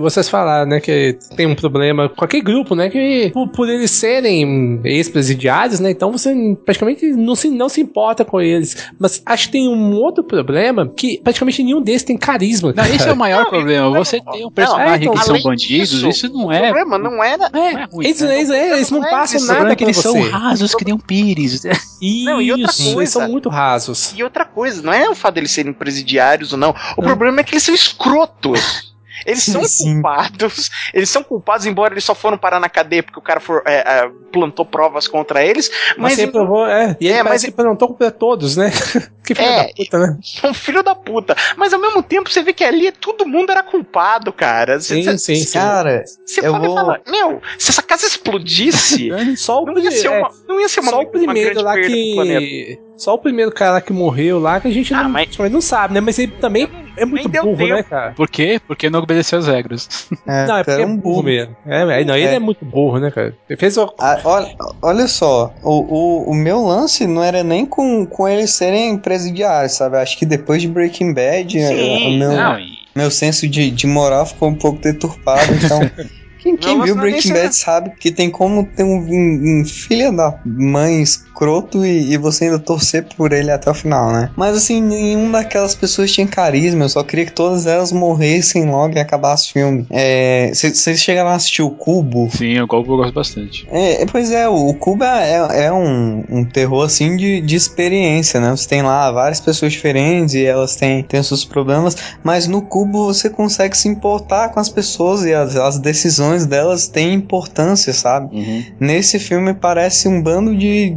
vocês falaram, né, que tem um problema com aquele grupo, né, que por, por eles serem ex-presidiários, né, então você praticamente não se, não se importa com eles. Mas acho que tem um outro problema que praticamente nenhum desses tem carisma. Não, esse é o maior problema. Você tem um personagem não, é, então, que são bandidos, disso, isso não é. O problema não era. É, é ruim, eles, né? eles, eles, não, passam é nada que eles você. são rasos, que nem um pires. Isso, não, e outra coisa, eles são muito rasos. E outra coisa, não é o fato deles serem presidiários ou não. O problema é que eles são escrotos. Eles são Sim. culpados, eles são culpados, embora eles só foram parar na cadeia porque o cara for, é, é, plantou provas contra eles. Mas, mas ele provou, é. E ele é, mas ele plantou contra todos, né? que filho é, da puta, né? Um filho da puta. Mas ao mesmo tempo você vê que ali todo mundo era culpado, cara. Sim, cê, sim, sim. Cara, você pode vou... falar, meu, se essa casa explodisse, só o não, ia ser uma, não ia ser uma, só o primeiro lá que só o primeiro cara que morreu lá que a gente ah, não, mas... não sabe, né? Mas ele também é muito burro, tempo. né, cara? Por quê? Porque não obedeceu as regras. É, não, é porque é um burro mesmo. É, não, ele é. é. muito burro, né, cara? Ele fez o... ah, olha, olha só, o, o, o, meu lance não era nem com, com eles serem presidiários, sabe? Acho que depois de Breaking Bad, Sim, o meu, não, e... meu senso de, de moral ficou um pouco deturpado, então. Quem, quem viu Breaking Bad sabe que tem como ter um, um, um filho da mãe escroto e, e, você ainda torcer por ele até o final, né? Mas assim, nenhum daquelas pessoas tinha carisma, eu só queria que todas elas morressem logo e acabasse o filme. Vocês é, chegaram a assistir o Cubo? Sim, o Cubo eu gosto bastante. É, pois é, o, o Cubo é, é um, um terror assim de, de experiência, né? Você tem lá várias pessoas diferentes e elas têm, têm seus problemas, mas no Cubo você consegue se importar com as pessoas e as, as decisões decisões delas têm importância, sabe? Uhum. Nesse filme parece um bando de.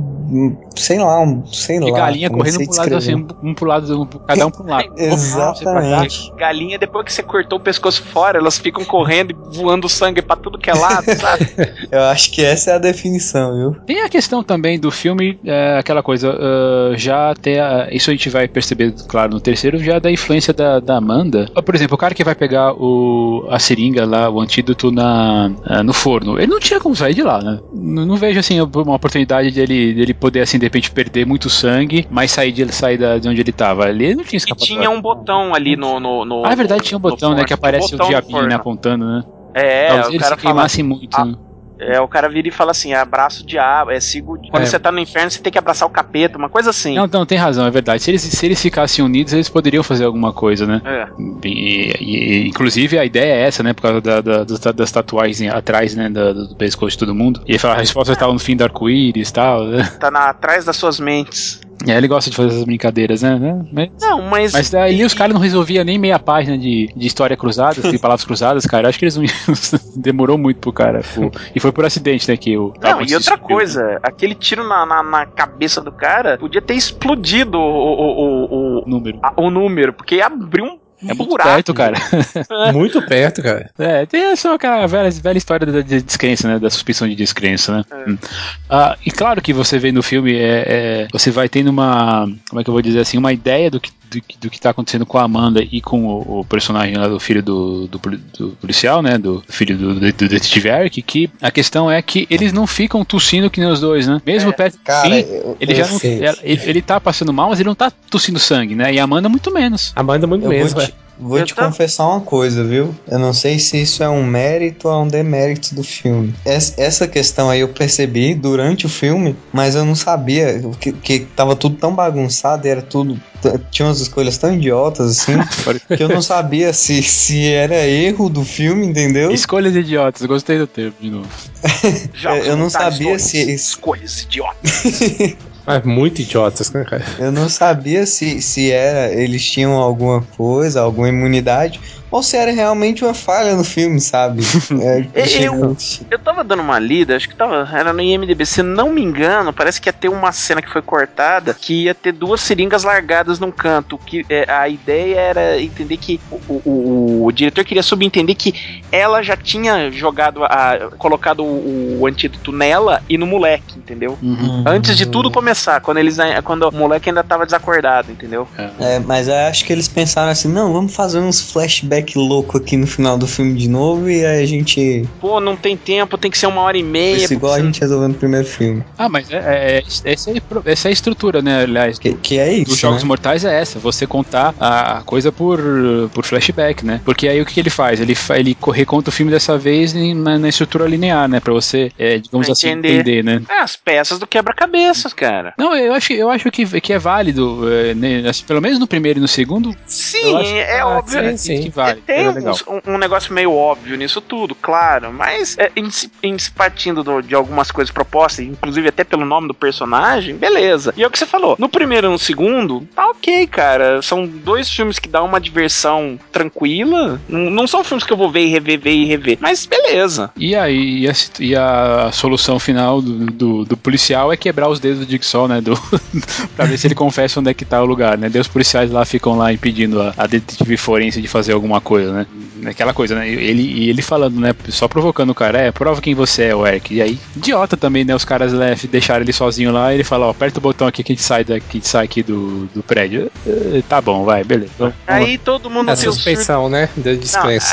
sei lá, um, sei de lá. galinha correndo pro lado assim, um pro lado, cada um pro lado. Exatamente. Galinha, depois que você cortou o pescoço fora, elas ficam correndo e voando sangue pra tudo que é lado, sabe? Eu acho que essa é a definição, viu? Tem a questão também do filme, é, aquela coisa, uh, já até. Uh, isso a gente vai perceber, claro, no terceiro, já da influência da, da Amanda. Por exemplo, o cara que vai pegar o, a seringa lá, o antídoto na uh, no forno. Ele não tinha como sair de lá, né? Não, não vejo assim uma oportunidade dele, dele poder assim de repente perder muito sangue, mas sair de sair da, de onde ele tava. Ali ele não tinha escapatória. E tinha um botão ali no, no, no Ah, é verdade, tinha um botão, né, que aparece o, o diabinho né, apontando, né? É, Talvez o cara se queimasse fala, muito, a, né? É, o cara vira e fala assim: abraço diabo, é sigo. Quando é. você tá no inferno, você tem que abraçar o capeta, uma coisa assim. Não, não, tem razão, é verdade. Se eles, se eles ficassem unidos, eles poderiam fazer alguma coisa, né? É. E, e, inclusive a ideia é essa, né? Por causa da, da, das tatuagens atrás, né? Do, do pescoço de todo mundo. E ele fala: a resposta estava no fim do arco-íris e tal. Né? Tá na, atrás das suas mentes. É, ele gosta de fazer essas brincadeiras, né? Mas, não, mas. Mas daí os caras não resolviam nem meia página de, de história cruzada, de palavras cruzadas, cara. Acho que eles não. Demorou muito pro cara. Pô. E foi por acidente, né? Que o. Não, e outra coisa, aquele tiro na, na, na, cabeça do cara podia ter explodido o, o, o, o número. A, o número, porque abriu um é muito buraco. perto, cara. muito perto, cara. É, tem essa aquela velha, velha história da descrença, né? Da suspensão de descrença, né? É. Hum. Ah, e claro que você vê no filme, é, é, você vai tendo uma. Como é que eu vou dizer assim? Uma ideia do que, do, do que tá acontecendo com a Amanda e com o, o personagem lá do filho do, do, do, policial, né? Do filho do, do, do detetive Eric, que a questão é que eles não ficam tossindo que nem os dois, né? Mesmo é, perto fim, eu, ele eu já não. Ele, ele tá passando mal, mas ele não tá tossindo sangue, né? E a Amanda muito menos. Amanda muito eu menos, te, Vou eu te tô... confessar uma coisa, viu? Eu não sei se isso é um mérito ou um demérito do filme. Essa questão aí eu percebi durante o filme, mas eu não sabia que, que tava tudo tão bagunçado, era tudo. Tinha umas escolhas tão idiotas assim, que eu não sabia se, se era erro do filme, entendeu? Escolhas idiotas, gostei do termo de novo. eu não sabia se. Escolhas idiotas. Mas muito idiotas, né, cara? Eu não sabia se, se era eles tinham alguma coisa, alguma imunidade, ou se era realmente uma falha no filme, sabe? É, eu, eu tava dando uma lida, acho que tava, era no IMDB, se não me engano, parece que ia ter uma cena que foi cortada, que ia ter duas seringas largadas num canto, que é, a ideia era entender que o, o, o, diretor queria subentender que ela já tinha jogado, a, colocado o, o antídoto nela e no moleque, entendeu? Uhum. Antes de tudo começar, quando eles quando o moleque ainda tava desacordado, entendeu? É, mas eu acho que eles pensaram assim, não, vamos fazer uns flashbacks flashback louco aqui no final do filme de novo e aí a gente. Pô, não tem tempo, tem que ser uma hora e meia. Isso igual a gente resolveu no primeiro filme. Ah, mas é, é- é- essa, é, essa é a estrutura, né, aliás. Que, que é isso. Dos Jogos né? Mortais é essa, você contar a coisa por, por flashback, né? Porque aí o que, que ele faz? Ele, ele co- reconta o filme dessa vez em- na, na estrutura linear, né? Pra você, é, digamos Pra assim, entender. entender, né? É, as peças do quebra-cabeças, cara. Não, eu acho, eu acho que, que é válido, é, né, assim, pelo menos no primeiro e no segundo, Sim, acho que é ah, óbvio. sim, sim. que vale. Tem um, um negócio meio óbvio nisso tudo, claro, mas é, em, se- em se partindo do- de algumas coisas propostas, inclusive até pelo nome do personagem, beleza. E é o que você falou, no primeiro e no segundo, tá ok, cara. São dois filmes que dão uma diversão tranquila. Não, não são filmes que eu vou ver e rever, ver e rever, mas beleza. E aí, e a, e a solução final do, do, do policial é quebrar os dedos do Dixon, né? Do, pra ver se ele confessa onde é que tá o lugar, né? Daí os policiais lá ficam lá impedindo a, a detetive forense de fazer alguma coisa, né? Aquela coisa, né? Ele, e ele falando, né? Só provocando o cara, é, prova quem você é, o Eric. E aí, idiota também, né? Os caras né, deixaram ele sozinho lá e ele fala, ó, aperta o botão aqui que a gente sai daqui, gente sai aqui do, do prédio. Eh, Tá bom, vai, beleza. Vamos- vamos. Aí todo mundo A tem o surto. né? Da Não,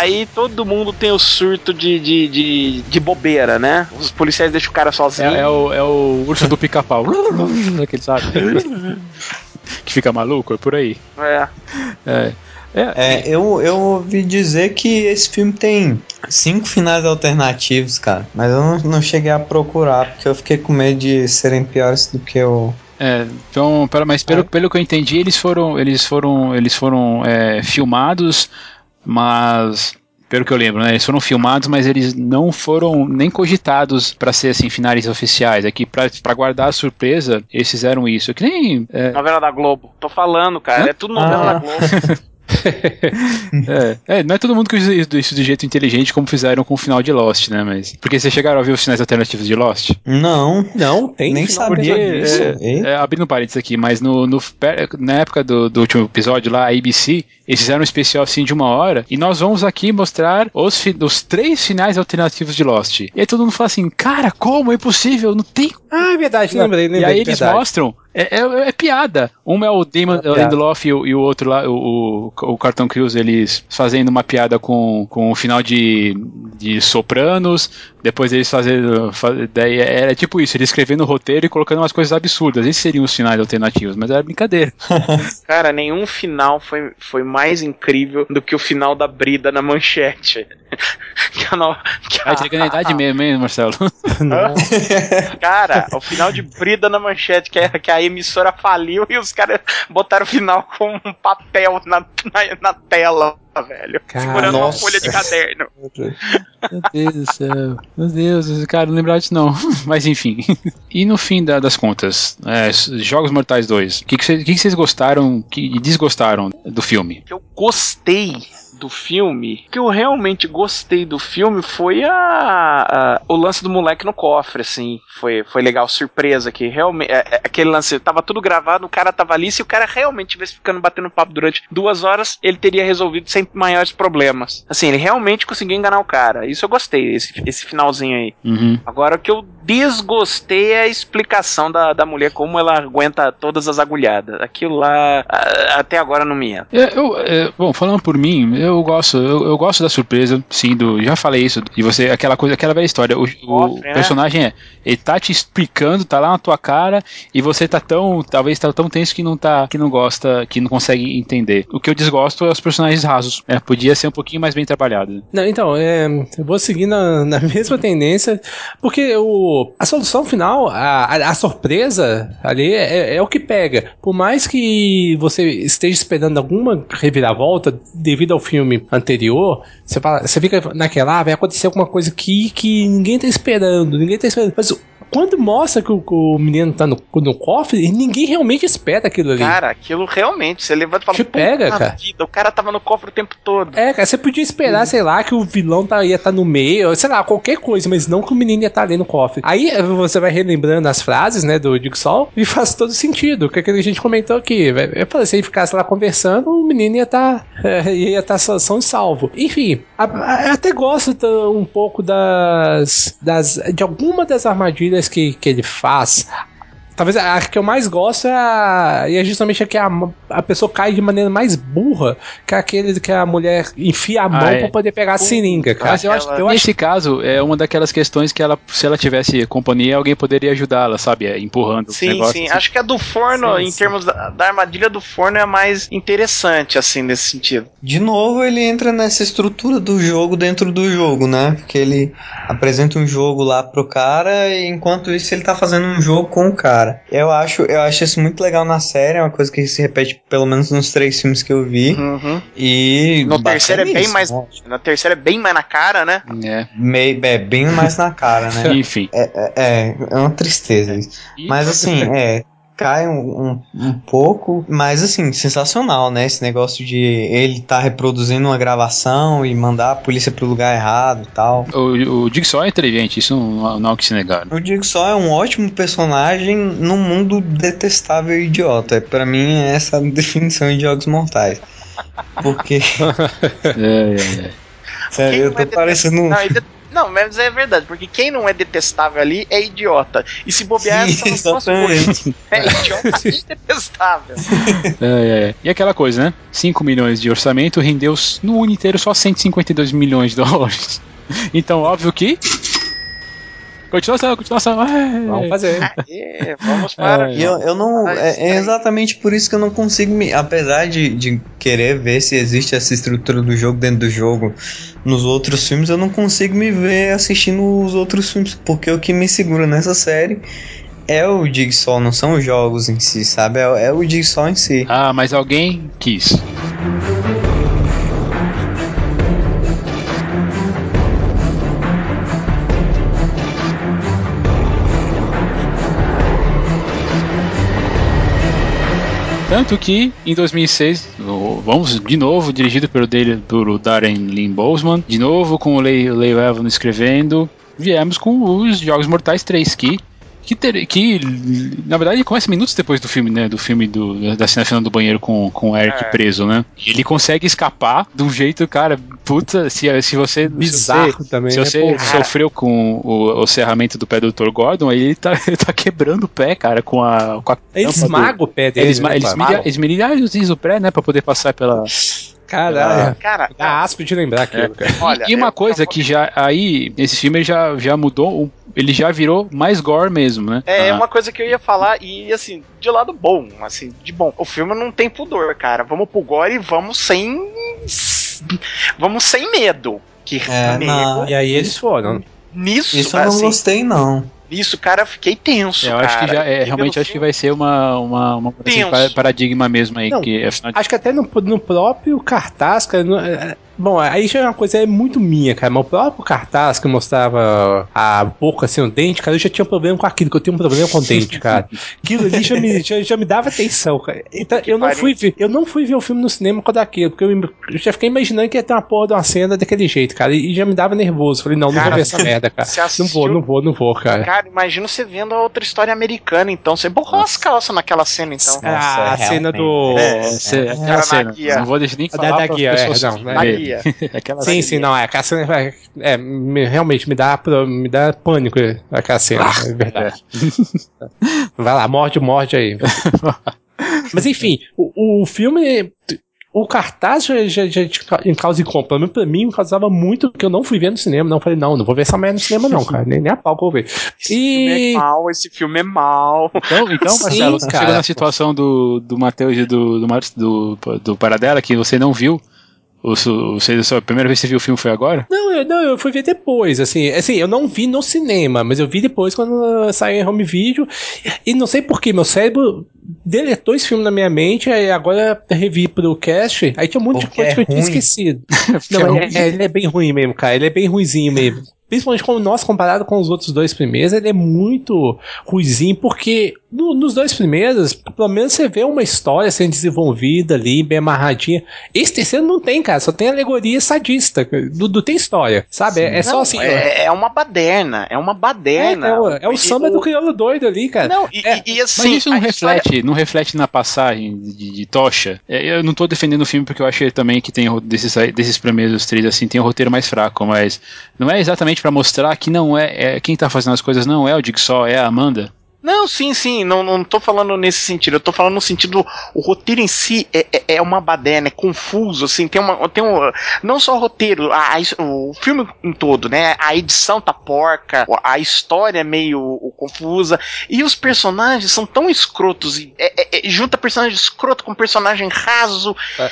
aí todo mundo tem o surto de, de, de, de bobeira, né? Os policiais deixam o cara sozinho. É, é o, é o urso do pica-pau. Aquele, sabe? que fica maluco, é por aí. É. É. É, É, eu, eu ouvi dizer que esse filme tem cinco finais alternativos, cara. Mas eu não, não cheguei a procurar, porque eu fiquei com medo de serem piores do que o. é, então, pera- mas pelo, pelo que eu entendi, eles foram, eles foram, eles foram é, filmados, mas pelo que eu lembro, né, eles foram filmados, mas eles não foram nem cogitados pra ser assim finais oficiais. Aqui pra pra guardar a surpresa, eles fizeram isso. Que nem é, Novela da Globo. Tô falando, cara. Hã? É tudo novela Ah. da Globo. é, é, não é todo mundo que usa isso de jeito inteligente como fizeram com o final de Lost, né? Mas porque vocês chegaram a ver os finais alternativos de Lost? Não, Não, tem nem final sabia Porque, disso. é, é, abrindo parênteses aqui, mas no, no- na época do, do último episódio lá, a ABC, eles fizeram um especial assim de uma hora, e nós vamos aqui mostrar os, os três finais alternativos de Lost. E aí todo mundo fala assim, cara, como é possível? Não tem. Ah, é verdade, lembrei, lembrei. e aí eles verdade. mostram. É, é- é piada. Um é o Damon É. Lindelof e o, e o outro lá, o, o, o Cartão Cruz, eles fazendo uma piada com, com o final de, de Sopranos. Depois eles fazendo. fa- Daí era tipo isso, ele escrevendo o roteiro e colocando umas coisas absurdas. Esses seriam os finais alternativos, mas era brincadeira. Cara, nenhum final foi, foi mais incrível do que o final da brida na manchete. que a no- que a- Vai a idade mesmo, hein, Marcelo? Cara, o final de brida na manchete, que, é, que a emissora faliu e os caras botaram o final com um papel na, na, na tela, velho. Cara, segurando uma nossa. folha de caderno. Meu Deus do céu. Meu Deus, cara, não lembrar disso não. Mas enfim. E no fim da- das contas, é, Jogos Mortais 2, o que, que, vocês- gostaram que- e desgostaram do filme? eu gostei do filme, que eu realmente gostei do filme foi a, a- o lance do moleque no cofre, assim, foi, foi legal, surpresa que realmente, é- é aquele lance, tava tudo gravado, o cara tava ali, se o cara realmente tivesse ficando batendo papo durante duas horas, ele teria resolvido sem maiores problemas. Assim, ele realmente conseguiu enganar o cara, isso eu gostei, esse, esse finalzinho aí. Uhum. Agora, o que eu desgostei é a explicação da, da mulher, como ela aguenta todas as agulhadas. Aquilo lá, a- até agora não me entra. É, eu, é, bom, falando por mim, eu gosto, eu, eu gosto da surpresa, sim, do, já falei isso, e você, aquela coisa, aquela velha história, o, o Cofre, né? personagem é, ele tá te explicando, tá lá na tua cara, e você tá tão, talvez tá tão tenso que não tá, que não gosta, que não consegue entender. O que eu desgosto é os personagens rasos, é, podia ser um pouquinho mais bem trabalhado. Não, então, é, eu vou seguir na, na mesma tendência, porque o, a solução final, a, a, a surpresa ali é, é o que pega. Por mais que você esteja esperando alguma reviravolta devido ao filme anterior, você, fala, você fica naquela, ah, vai acontecer alguma coisa aqui que ninguém tá esperando, ninguém tá esperando. Mas quando mostra que o, o menino tá no, no cofre, ninguém realmente espera aquilo ali. Cara, aquilo realmente, você levanta e fala, Te pega, "Puta cara." vida, o cara tava no cofre o tempo todo. É, cara, você podia esperar, sei lá, que o vilão tá, ia estar no meio, sei lá, qualquer coisa, mas não que o menino ia estar ali no cofre. Aí eh, você vai relembrando as frases, né, do Jigsaw e faz todo sentido. O que, é que a gente comentou aqui. velho. Eu falei, se ele ficasse lá conversando, o menino ia estar ia estar são e salvo. Enfim, a- a- eu até gosto tá, um pouco das, das. de alguma das armadilhas que, que ele faz. Talvez a que eu mais gosto é a. E é justamente a que a, a pessoa cai de maneira mais burra, que aquele que a mulher enfia a mão Ah, é. pra poder pegar a seringa, cara. Mas eu acho, Aquela- nesse caso, é uma daquelas questões que ela, se ela tivesse companhia, alguém poderia ajudá-la, sabe? É, Empurrando o Sim, negócio. sim. assim. Acho que a do forno, Sim, em sim. termos da, da armadilha do forno, é a mais interessante, assim, nesse sentido. De novo, ele entra nessa estrutura do jogo dentro do jogo, né? Porque ele apresenta um jogo lá pro cara e enquanto isso ele tá fazendo um jogo com o cara. Eu acho, eu acho isso muito legal na série, é uma coisa que se repete pelo menos nos três filmes que eu vi. Uhum. E No terceiro é bem mais. Na terceira é bem mais na cara, né? É, Meio, é, bem mais na cara, né? enfim. É, é, é uma tristeza isso. Mas assim, é. Cai um, um, um pouco, mas assim, sensacional, né? Esse negócio de ele tá reproduzindo uma gravação e mandar a polícia pro lugar errado e tal. O, o Jigsaw é inteligente, isso não, não há o que se negar. Digo só, é um ótimo personagem num mundo detestável e idiota. Pra mim, é essa a definição de jogos mortais. Porque, É, é, é. sério, Quem eu tô é parecendo um. Não, mas é verdade, porque quem não é detestável ali é idiota. E se bobear, Sim, são as coisas. É idiota e detestável. É, é, é. E aquela coisa, né? 5 milhões de orçamento rendeu no mundo inteiro só 152 milhões de dólares. Então, óbvio que. Continuação, continuação. É. Vamos fazer. Aê, vamos para. E eu, eu não. É, é exatamente por isso que eu não consigo me. Apesar de, de querer ver se existe essa estrutura do jogo dentro do jogo nos outros filmes, eu não consigo me ver assistindo os outros filmes. Porque o que me segura nessa série é o Jigsaw, não são os jogos em si, sabe? É, é o Jigsaw em si. Ah, mas alguém quis. Tanto que, em 2006, o- vamos de novo, dirigido pelo, dele, pelo Darren Lynn Bousman, de novo com o Lei Evans escrevendo, viemos com os Jogos Mortais 3, que, que, ter- que na verdade começa minutos depois do filme, né? Do filme do, da cena final do banheiro com, com o Eric É. preso, né? Ele consegue escapar de um jeito, cara, puta, se, se você... Bizarro também, Se né? você Pô, sofreu com o, o serramento do pé do Dr. Gordon, aí ele tá, ele tá quebrando o pé, cara, com a. Com a Ele tampa do- esmaga o pé dele. Ele, esma, né, ele esmerilha os dedos do pé, né? Pra poder passar pela. Caralho. Cara, Dá asco de lembrar aquilo, cara. olha. e uma eu- coisa que já. Aí, esse filme já, já mudou. Ele já virou mais gore mesmo, né? É Ah, uma coisa que eu ia falar, e assim, de lado bom, assim, de bom. O filme não tem pudor, cara. Vamos pro gore e vamos sem. Vamos sem medo. Que É, medo. não. E aí eles foram. Nisso, Isso eu não assim, gostei, não. Nisso, cara, fiquei tenso. Eu acho que cara. já. É, realmente acho que vai ser uma. uma, uma assim, paradigma mesmo aí. Não, que, afinal Acho que até no, no próprio cartaz, cara. no- é- bom, aí já é uma coisa é muito minha, cara. Mas o próprio cartaz que mostrava a boca assim, o dente, cara, eu já tinha problema com aquilo, que eu tenho um problema com o dente, cara. Aquilo ali já me, já, já me dava atenção, cara. Então, eu não fui ver, eu não fui ver o filme no cinema com daquilo, porque eu, eu já fiquei imaginando que ia ter uma porra de uma cena daquele jeito, cara. E já me dava nervoso. Falei, não, não Cara, vou ver essa merda, cara. Você Não assistiu- vou, não vou, não vou, cara. Cara, imagina você vendo a outra história americana, então. Você borrou as calças naquela cena, então. Nossa, a é cena do. É, essa- aquela Cara, cena. na guia. Não vou deixar nem Da- falar da pra guia, é, não, verem. Guia. Aquela Sim, sim, não, é, aquela cena vai- é, me- realmente me dá, me dá pânico aquela cena, é verdade. Vai lá, morde, morde aí. Mas enfim, o, o filme, o cartaz já, já, já em causa e compra, pra mim me causava muito que eu não fui ver no cinema, não falei, não, não vou ver essa merda no cinema não, cara, nem, nem a pau que eu vou ver. Esse filme é E... mal, esse filme é mal. Então, então Sim, Marcelo, você cara. chegou na situação do, do Matheus e do, do, do, do Paradela, que você não viu. Você, a primeira vez que você viu o filme foi agora? Não, eu, não, eu fui ver depois, assim, assim, eu não vi no cinema, mas eu vi depois quando saiu em home video, e não sei porquê, meu cérebro deletou esse filme na minha mente, aí agora eu revi pro cast, aí tinha um monte Porque de coisa é que eu tinha esquecido. não, é, é- ele é bem ruim mesmo, cara, ele é bem ruizinho mesmo. Principalmente como nós comparado com os outros dois primeiros, ele é muito ruizinho, porque no- nos dois primeiros, pelo menos você vê uma história sendo desenvolvida ali, bem amarradinha. Esse terceiro não tem, cara, só tem alegoria sadista. Não, não tem história, sabe? É, é só Não, assim. É, é uma baderna, é uma É, baderna. é o, é o samba do crioulo doido ali, cara. Não, e, É, e- e assim. Mas isso não a história- reflete, não reflete na passagem de, de Tocha. É, Eu não tô defendendo o filme porque eu achei também que tem desses, desses primeiros três assim, tem um roteiro mais fraco, mas não é exatamente pra mostrar que não é, é- quem tá fazendo as coisas não é o Jigsaw, é a Amanda. Não, sim, sim, não, não tô falando nesse sentido, eu tô falando no sentido, o roteiro em si é, é, é uma baderna, é confuso, assim, tem uma, tem um, não só o roteiro, a, a- o filme em todo, né, a edição tá porca, a história é meio confusa, e os personagens são tão escrotos, e é, é- é- junta personagem escroto com personagem raso, a,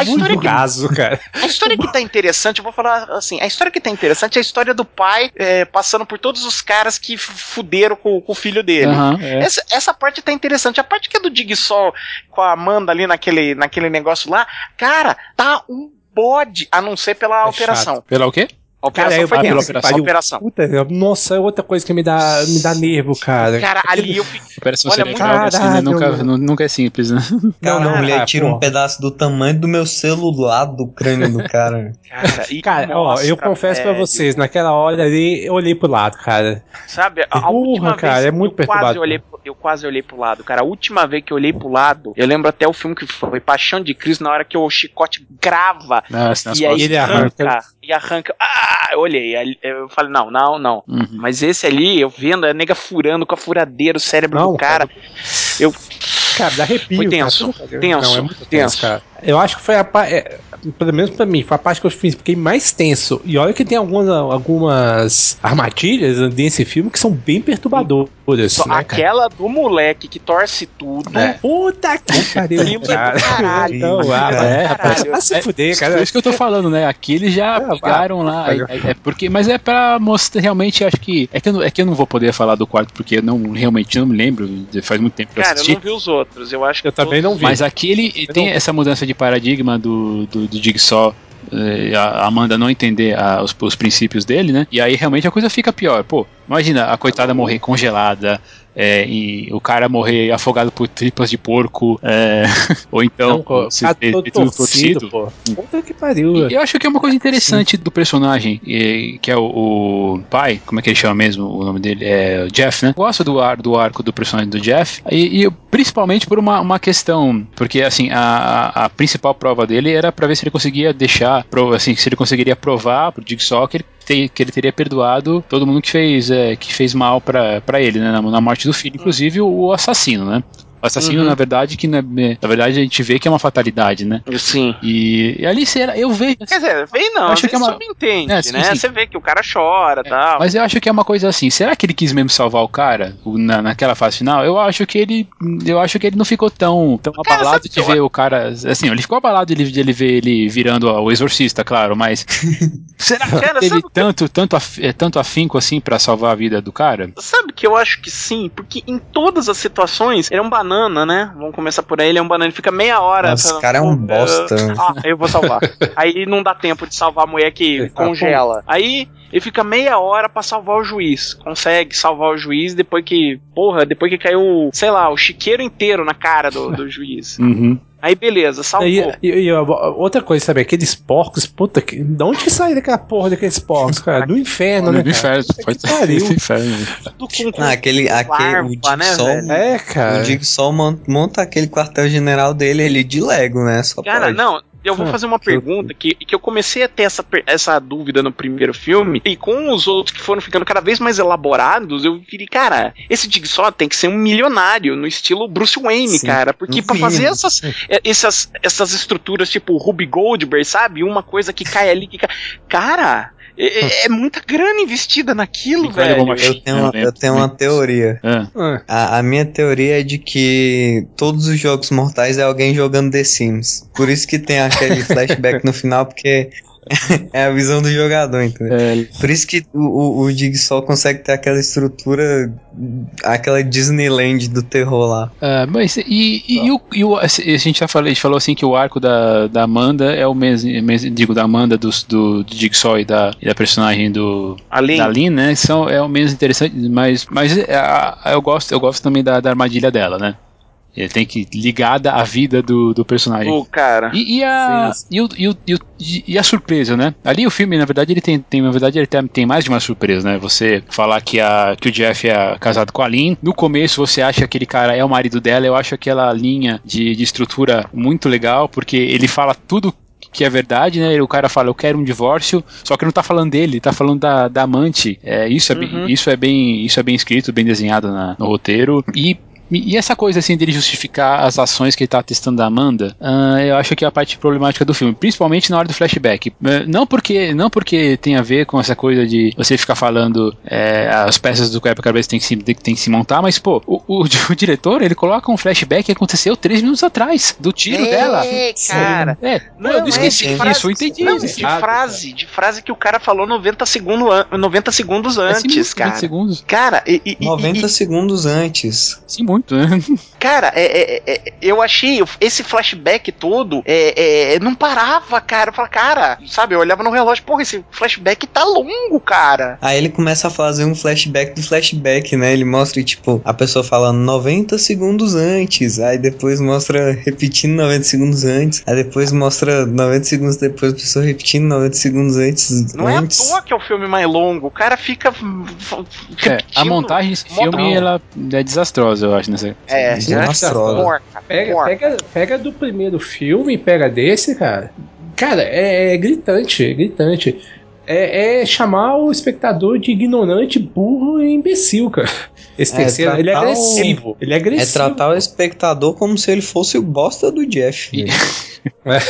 a história que raso, cara. a história que tá interessante, eu vou falar assim, a história que tá interessante é a história do pai é, passando por todos os caras que fuderam com, com o filho dele. Aham, é. Essa, essa parte tá interessante. A parte que é do Dig Sol com a Amanda ali naquele, naquele negócio lá, cara, tá um bode, a não ser pela É operação. chato. Pela o quê? A operação Cara, foi tensa. operação. A operação. Puta, nossa, é outra coisa que me dá, me dá nervo, cara. Cara, ali eu fiquei. Operação Olha, cerebral muito- assim, né? nunca, Caralho. nu- nunca é simples, né? Não, a mulher cara, tira pô. um pedaço do tamanho do meu celular do crânio do cara. Cara, e Cara, ó, eu confesso pra velho, vocês, naquela hora ali, eu olhei pro lado, cara. Sabe, a, a Porra, última cara, vez é muito eu quase perturbador. olhei, pro- eu quase olhei pro lado, cara. A última vez que eu olhei pro lado, eu lembro até o filme que foi Paixão de Cristo, na hora que o chicote grava nas e aí ele arranca. E arranca. Ah, eu olhei, eu falei, não, não, não. Uhum. Mas esse ali, eu vendo, a nega furando com a furadeira o cérebro Não, do cara. Eu, Cara, dá arrepio. Foi tenso, cara. tenso, Não, é muito tenso, tenso. cara. Eu acho que foi a parte, pelo menos pra mim, foi a parte que eu fiz- fiquei mais tenso. E olha que tem algumas, algumas armadilhas nesse filme que são bem perturbadoras, só né, cara? aquela do moleque que torce tudo. É. Puta que pariu, é cara. caralho. Então, ah, É, rapaz. Vai se fuder, É cara. isso que eu tô falando, né? Aqui eles já É, pegaram lá. vai. É, é porque, mas é pra mostrar realmente, acho que. É que, eu, não- é que eu não vou poder falar do quarto, porque eu não realmente não me lembro. Faz muito tempo que eu Cara, eu assisti. não vi os outros. Eu acho que Eu também não vi. Mas aqui ele tem essa mudança de paradigma do, do, do Jigsaw. eh, A Amanda não entender a- os, os princípios dele, né? E aí realmente a coisa fica pior. Pô, imagina a coitada morrer congelada, é, e o cara morrer afogado por tripas de porco, é, ou então Não, se ter- todo ter tudo torcido, pô. Puta que pariu. e eu acho que é uma coisa interessante do personagem, eh, que é o, o pai, como é que ele chama mesmo o nome dele? É o Jeff, né? Gosto do, ar, do arco do personagem do Jeff, e, e principalmente por uma, uma questão, porque assim, a, a- principal prova dele era pra ver se ele conseguia deixar, assim, se ele conseguiria provar pro Jigsaw que ele, te- que ele teria perdoado todo mundo que fez, eh, que fez mal pra pra ele, né? Na, na morte do filho, inclusive o, assassino, né? O assassino, Uhum. na verdade, que na, na verdade a gente vê que é uma fatalidade, né? Sim. E, e ali será, eu vejo. Quer dizer, vem não, acho você que é uma- subentende, É, sim, né? sim. Você vê que o cara chora e tal. Mas eu acho que é uma coisa assim. Será que ele quis mesmo salvar o cara na, naquela fase final? Eu acho que ele, eu acho que ele não ficou tão, tão Cara, abalado de ver o cara. Assim, ele ficou abalado de, de ele ver ele virando o exorcista, claro. Mas será que Cara, teve sabe o que- tanto, tanto, af- eh, tanto afinco assim pra salvar a vida do cara? Sabe que eu acho que sim, porque em todas as situações ele é um banana, né? Vamos começar por aí, ele é um banana, ele fica meia hora. Esse cara é um "Pô, bosta." Ah, eu vou salvar. aí não dá tempo de salvar a mulher que Ele tá congela. Aí ele fica meia hora pra salvar o juiz. Consegue salvar o juiz depois que, porra, depois que caiu, sei lá, o chiqueiro inteiro na cara do, do juiz. Uhum. Aí beleza, salvou. E, e- e, outra coisa, sabe? Aqueles porcos, puta, que, de onde que sai daquela porra daqueles porcos, cara? Do inferno, né? Cara? inferno. Pariu. no inferno. Tudo com, com Ah, aquele, aquele o né, velho? É, o cara. Jigsaw mon- monta aquele quartel-general dele ali de Lego, né? Só Cara, pode. não, eu vou Ah, fazer uma pergunta que, que eu comecei a ter essa, essa dúvida no primeiro filme, e com os outros que foram ficando cada vez mais elaborados, eu virei, cara, esse Jigsaw tem que ser um milionário, no estilo Bruce Wayne, Sim, cara, porque pra fazer essas, é, essas, essas estruturas tipo Ruby Goldberg, sabe? Uma coisa que cai ali, que cai... Cara, é, é- é muita grana investida naquilo, velho. Machine. Eu tenho, uma, eu tenho uma teoria. Ah, Ah, A, a minha teoria é de que todos os jogos mortais é alguém jogando The Sims. Por isso que tem aquele flashback no final, porque é a visão do jogador, entendeu? é, Por isso que o, o, o Jigsaw consegue ter aquela estrutura, aquela Disneyland do terror lá. Ah, mas e, e, e o, e o- a gente já falou, a gente falou assim que o arco da, da Amanda é o mesmo, mesmo- digo, da Amanda do, do, do Jigsaw e da, e da personagem do Além, da Lynn, né? São, é o mesmo interessante, mas, mas é, a- a- eu gosto, eu gosto também da, da armadilha dela, né? Ele tem que ligada à vida do, do personagem. o cara. E, e a, e, o, e, o, e, o- e a surpresa, né? Ali o filme, na verdade, ele tem, tem na verdade, ele tem, tem mais de uma surpresa, né? Você falar que, a, que o Jeff é casado com a Lynn. No começo você acha que aquele cara é o marido dela. Eu acho aquela linha de, de estrutura muito legal, porque ele fala tudo que é verdade, né? O cara fala, eu quero um divórcio, só que não tá falando dele, tá falando da, da amante. É, isso, é, bem- Uhum. isso, é bem, isso é bem escrito, bem desenhado na- no roteiro. E e essa coisa assim dele justificar as ações que ele tá testando da Amanda, ah, eu acho que é a parte problemática do filme, principalmente na hora do flashback. Eh, Não porque não porque tem a ver com essa coisa de você ficar falando eh, as peças do quebra-cabeça tem que se tem que se montar, mas pô, o, o- o diretor ele coloca um flashback que aconteceu três minutos atrás do tiro dela. É, cara. É, pô, Não, eu não é esqueci de disso, frase- eu entendi. Não, isso. de Exato, frase, de frase que o cara falou 90 segundos, an 90 segundos É, sim, antes, 20 cara. segundos. Cara, e, e- e- 90 e- segundos antes. Sim, muito, né? cara, é, é- é- eu achei esse flashback todo, é, é, não parava, cara. Eu falava, cara, sabe, eu olhava no relógio, porra, esse flashback tá longo, cara. Aí ele começa a fazer um flashback do flashback, né? Ele mostra, tipo, a pessoa falando 90 segundos antes. Aí depois mostra repetindo 90 segundos antes. Aí depois mostra 90 segundos depois a pessoa repetindo 90 segundos antes. Não é à antes. toa que é o filme mais longo. O cara fica É, repetindo. a montagem desse filme ela é desastrosa, eu acho, nessa. É, Desastrosa. porca, Pega, porca. pega, pega do primeiro filme e pega desse, cara. Cara, é, é gritante, é gritante. É, é chamar o espectador de ignorante, burro e imbecil, cara. Esse É, terceiro, ele é tratar o- agressivo. Ele é É agressivo. tratar o espectador como se ele fosse o bosta do Jeff. E- velho.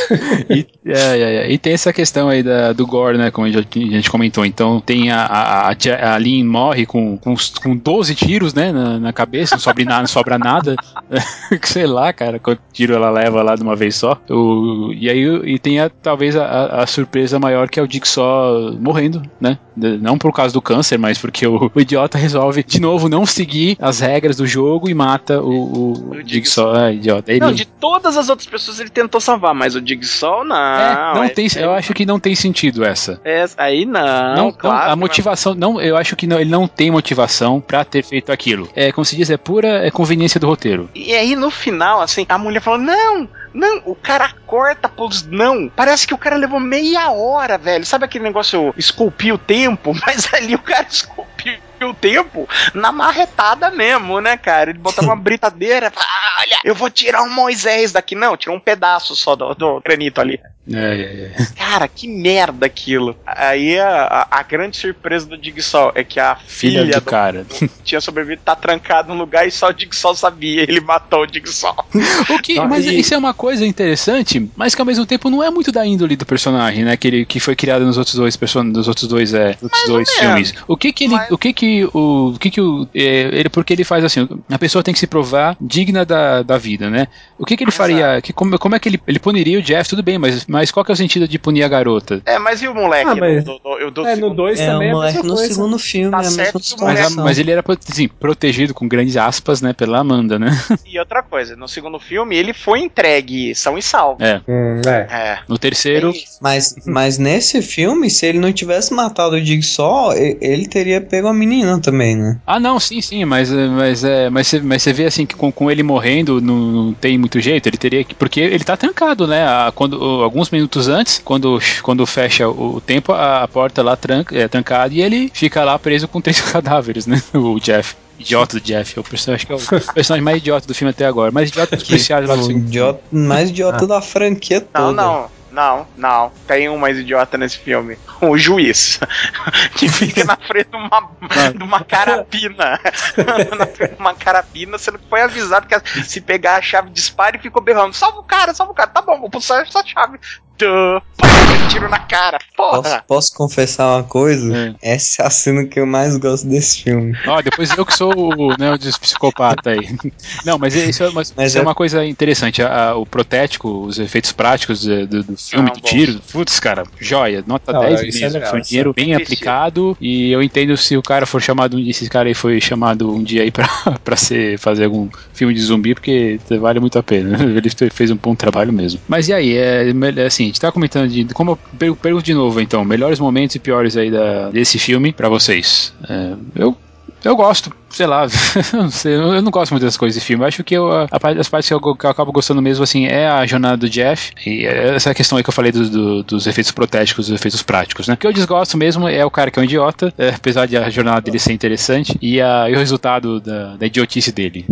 E, é, é, é. E tem essa questão aí da, do gore, né? Como a gente, comentou. Então tem a, a, a, a Lynn morre com, com, com 12 tiros, né? Na, na cabeça, não sobra, nada, não sobra nada. Sei lá, cara, quanto tiro ela leva lá de uma vez só. O, e aí e tem a, talvez a, a- a surpresa maior que é o Dick só morrendo, né? De- Não por causa do câncer, mas porque o, o idiota resolve de novo não seguir as regras do jogo e mata o, o, O só. É, idiota. Ele, Não, de todas as outras pessoas ele tentou salvar, mas o Digsol não. é, não é- tem, eu acho que não tem sentido essa. é- aí não, Não, não, claro. a motivação, não, eu acho que não, ele não tem motivação pra ter feito aquilo. É, como se diz, é pura é conveniência do roteiro. E aí no final, assim, a mulher falou: não, não, o cara corta pros não. Parece que o cara levou meia hora, velho. Sabe aquele negócio esculpir o tempo? Mas ali o cara esculpiu o tempo na marretada mesmo, né, cara? Ele botava uma britadeira, falava, "Ah, olha, eu vou tirar um Moisés daqui. Não, tirou um pedaço só do, do granito ali. É, é, é. Cara, que merda aquilo. Aí a, a- grande surpresa do Digsol é que a Filha, filha, do do, cara. tinha sobrevivido, tá trancado no lugar e só o Digsol sabia. Ele matou o Digsol. O que, Não, mas e- isso é uma coisa interessante, mas que ao mesmo tempo não é muito da índole do personagem, né? Que, ele, que foi criado nos outros dois person nos outros dois, é, outros dois filmes. O que que ele, Mas- o que que o, o que que o, é, ele, porque ele faz assim, a pessoa tem que se provar digna da, da vida, né? O que que ele faria, que, como, como é que ele, ele puniria o Jeff, tudo bem, mas, mas qual que é o sentido de punir a garota? É, mas e o moleque? Ah, mas- do, do É, no segundo- 2 É, também o é moleque mesma no coisa. segundo filme, Tá é a certo Mas, mas ele era assim, protegido com grandes aspas, né, pela Amanda, né? E outra coisa, no segundo filme ele foi entregue são e salvo. É. Hum, é. É. No terceiro, É. Mas, mas nesse filme, se ele não tivesse matado o Jigsaw, ele teria pego a menina também, né? Ah, não, sim, sim, mas é, mas é, mas você, mas você vê assim que com, com ele morrendo não, não tem muito jeito, ele teria que porque ele tá trancado, né? A- quando o- alguns minutos antes, quando quando fecha o, tempo, a, porta lá tranca, é trancada e ele fica lá preso com três cadáveres, né? O Jeff. Idiota do Jeff, é personagem, acho que é o personagem mais idiota do filme até agora, mais idiota dos policiais lá do segundo. idiota, mais idiota da franquia toda. não, não, não. Tem um mais idiota nesse filme. O juiz. que fica na frente de uma, de uma carabina. na frente de uma carabina, sendo que foi avisado que se pegar a chave dispara e ficou berrando. Salva o cara, salva o cara. Tá bom, vou pulsar essa chave. Duh. Pá, tiro na cara. Posso, Porra. posso confessar uma coisa? É. Essa é a cena que eu mais gosto desse filme. Ó, depois eu que sou o, né, o psicopata aí. Não, mas isso é, mas Mas isso é é- uma coisa interessante. A- a- o protético, os efeitos práticos do, do filme, Não, do bom. tiro, putz, cara, joia, nota Não, 10 isso é mesmo. legal, Foi um dinheiro bem Investido. aplicado e eu entendo se o cara for chamado, um dia- esse cara aí foi chamado um dia aí pra, pra ser, fazer algum filme de zumbi, porque vale muito a pena. Ele fe- fez um bom trabalho mesmo. Mas e aí, é, é assim, a gente tá comentando de. Como eu per- pergunto de novo, então, melhores momentos e piores aí da, desse filme pra vocês. É, eu eu gosto, sei lá, não sei, eu não gosto muito das coisas de filme. Eu acho que eu, a, as partes que eu, que eu acabo gostando mesmo, assim, é a jornada do Jeff e essa questão aí que eu falei do- do- dos efeitos protéticos, dos efeitos práticos, né? O que eu desgosto mesmo é o cara que é um idiota, é, apesar de a jornada dele ser interessante, e, a, e o resultado da, da idiotice dele.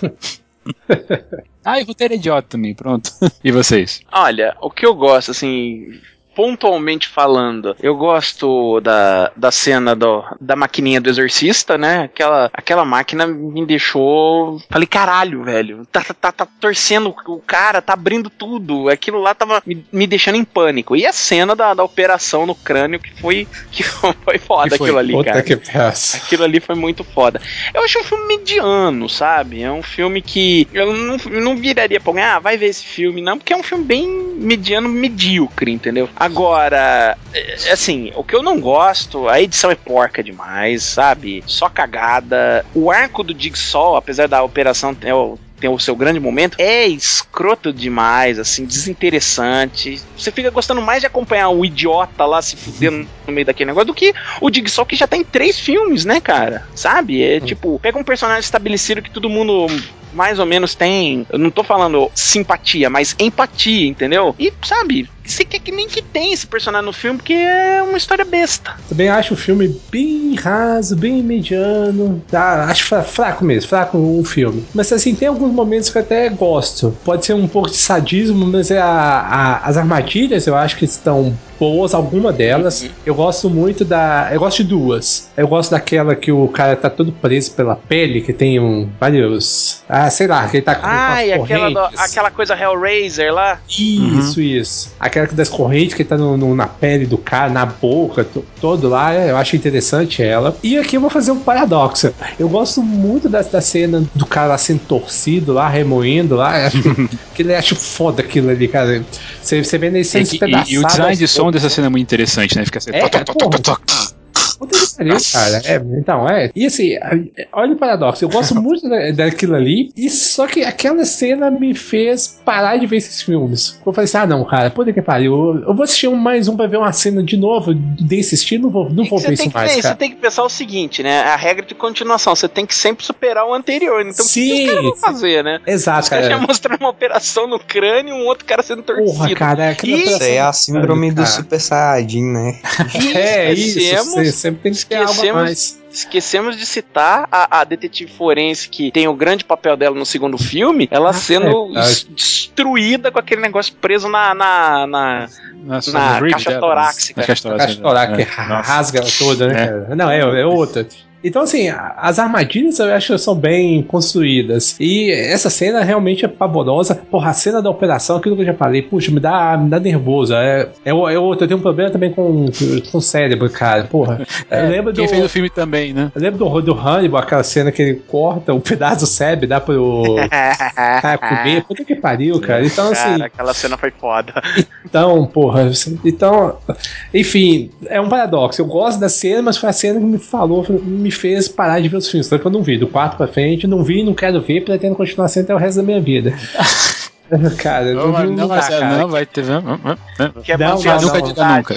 Ah, e roteiro é idiota também, pronto. E vocês? Olha, o que eu gosto, assim, pontualmente falando, eu gosto da, da cena do, da maquininha do exorcista, né? Aquela, aquela máquina me deixou. Falei, caralho, velho. Tá, tá, tá, tá torcendo o cara, tá abrindo tudo. Aquilo lá tava me, me deixando em pânico. E a cena da, da operação no crânio que foi, que foi foda Que foi? aquilo ali, Puta cara. que peça. Aquilo ali foi muito foda. Eu acho um filme mediano, sabe? É um filme que eu não, eu não viraria pra alguém, ah, vai ver esse filme, não, porque é um filme bem mediano, medíocre, entendeu? Agora, é, assim, o que eu não gosto, a edição é porca demais, sabe? Só cagada. O arco do Jigsaw, apesar da operação ter o, ter o seu grande momento, é escroto demais, assim, desinteressante. Você fica gostando mais de acompanhar o idiota lá se fudendo no meio daquele negócio do que o Jigsaw que já tá em três filmes, né, cara? Sabe? É tipo, pega um personagem estabelecido que todo mundo mais ou menos tem, eu não tô falando simpatia, mas empatia, entendeu? E sabe, você quer que nem que tem esse personagem no filme porque é uma história besta. Também acho o filme bem raso, bem mediano. Tá, acho fra- fraco mesmo, fraco o filme. Mas assim, tem alguns momentos que eu até gosto. Pode ser um pouco de sadismo, mas é a, a- as armadilhas eu acho que estão boas, alguma delas. Eu gosto muito da. Eu gosto de duas. Eu gosto daquela que o cara tá todo preso pela pele, que tem um, vários. Ah, sei lá, que ele tá com Ai, umas aquela, do- aquela coisa Hellraiser lá. Isso, isso. Aquela das correntes que tá no- no- na pele do cara, na boca, to- todo lá, eu acho interessante ela. E aqui eu vou fazer um paradoxo. Eu gosto muito da, da cena do cara lá sendo torcido lá, remoendo lá. Eu Acho que ele acho foda aquilo ali, cara. Você, você vê ele sendo E, e- e o design de som dessa cena é muito interessante, né? Fica assim. É, toc, toc, toc, toc, toc. Puta que pariu, cara. É, então, é. E assim, olha o paradoxo. Eu gosto muito da- daquilo ali. E só que aquela cena me fez parar de ver esses filmes. Eu falei assim: ah, não, cara, puta que pariu. Eu, eu vou assistir um, mais um pra ver uma cena de novo desse estilo. Não vou, não vou Você ver isso mais, você cara. tem que pensar o seguinte, né? A regra de continuação, você tem que sempre superar o anterior. Então, o que que Sim, os caras vão sim. fazer, né? Exato, Os caras já cara. mostraram uma operação no crânio e um outro cara sendo torcido. Porra, cara, aquela Ih, Isso é a síndrome do Cara. Super Saiyajin, né? É isso, você sempre tem que ter algo esquecemos- mais. Esquecemos de citar a, a detetive forense que tem o grande papel dela no segundo filme, ela Ah, sendo é es- destruída com aquele negócio preso na, na, na- Nossa, Na no rib caixa dela. torácica. Na caixa A torácica. caixa torácica É, que nossa. rasga ela toda, né, É. Não, é, é outra. Então, assim, as armadilhas eu acho que são bem construídas. E essa cena realmente é pavorosa. Porra, a cena da operação, aquilo que eu já falei, puxa, me dá, me dá nervoso. É, é, o- é outra, eu tenho um problema também com, com o cérebro, cara. Porra. eu lembro do. Quem fez o filme também, né? Eu lembro do, do Hannibal, aquela cena que ele corta um pedaço do cérebro, dá pro cara comer. Puta que pariu, cara. Então, assim. Cara, aquela cena foi foda. Então, porra, então, enfim, é um paradoxo. Eu gosto da cena, mas foi a cena que me falou, me fez parar de ver os filmes. Tanto que eu não vi, do 4 pra frente, não vi, não quero ver, pretendo continuar sendo até o resto da minha vida. cara, Não, não, não, não, vai ter. Não, não, não. Que é Não, manter não, a Nunca não. diga nunca.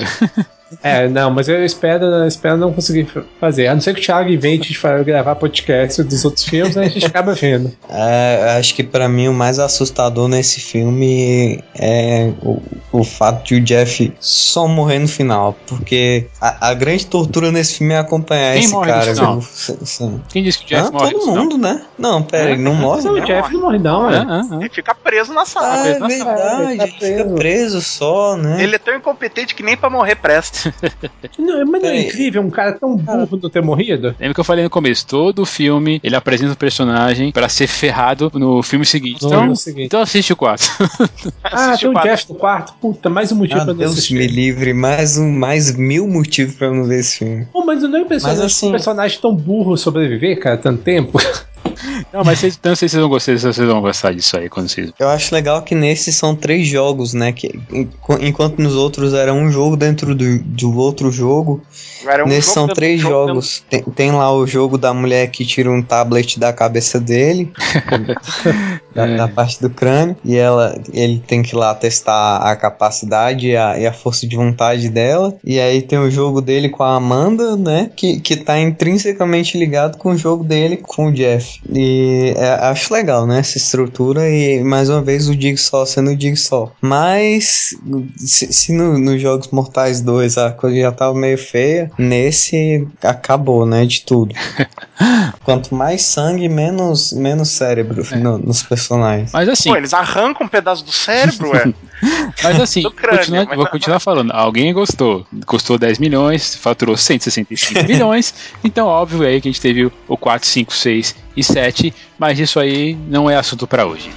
É, não, mas eu espero, eu espero não conseguir fazer. A não ser que o Thiago invente de gravar podcast dos outros filmes, aí a gente acaba vendo. É, acho que pra mim o mais assustador nesse filme é o, o fato de o Jeff só morrer no final. Porque a, a grande tortura nesse filme é acompanhar Quem esse morre no cara. final? viu? Se- se- Quem disse que o Jeff Hã? morre? Todo Não. mundo, né? Não, pera, ele não morre. Mas o não. Jeff não morre, não, Ah, né? ah, ah. Ele fica preso na sala. Ah, é verdade, ele tá ele fica preso. preso só, né? Ele é tão incompetente que nem pra morrer presta. Não, mas não é incrível um cara tão burro não ter morrido? Lembra que eu falei no começo? Todo filme ele apresenta o personagem pra ser ferrado no filme seguinte. No Então, filme seguinte. então assiste o 4. Ah, Assiste tem o o quadro. Jeff no quarto. Puta, mais um motivo Ah, pra não Deus assistir. me livre, mais, um, mais mil motivos pra eu não ver esse filme. Pô, mas não é impressionante Mas, assim- um personagem tão burro sobreviver, cara, tanto tempo. Não, mas vocês, não sei se vocês vão gostar, se vocês vão gostar disso aí quando vocês. Eu acho legal que nesses são três jogos, né? Que, enqu- enquanto nos outros era um jogo dentro do, do outro jogo, um jogo são três do jogo jogos. Tem, tem lá o jogo da mulher que tira um tablet da cabeça dele, da, É. da parte do crânio, e ela, ele tem que ir lá testar a capacidade e a, e a força de vontade dela. E aí tem o jogo dele com a Amanda, né? Que, que tá intrinsecamente ligado com o jogo dele com o Jeff. E é, acho legal, né? Essa estrutura e mais uma vez o Jigsaw sendo o Jigsaw. Mas se, se no- nos Jogos Mortais 2 a coisa já tava meio feia, Nesse acabou, né? De tudo. Quanto mais sangue, menos, menos cérebro no- nos personagens. Mas assim, Pô, eles arrancam um pedaço do cérebro, ué. mas assim, crânio, continua- mas- vou continuar falando. Alguém gostou. Custou 10 milhões, faturou 165 milhões. Então, óbvio aí que a gente teve o 4, 5, 6 e 7. Mas isso aí não é assunto pra hoje.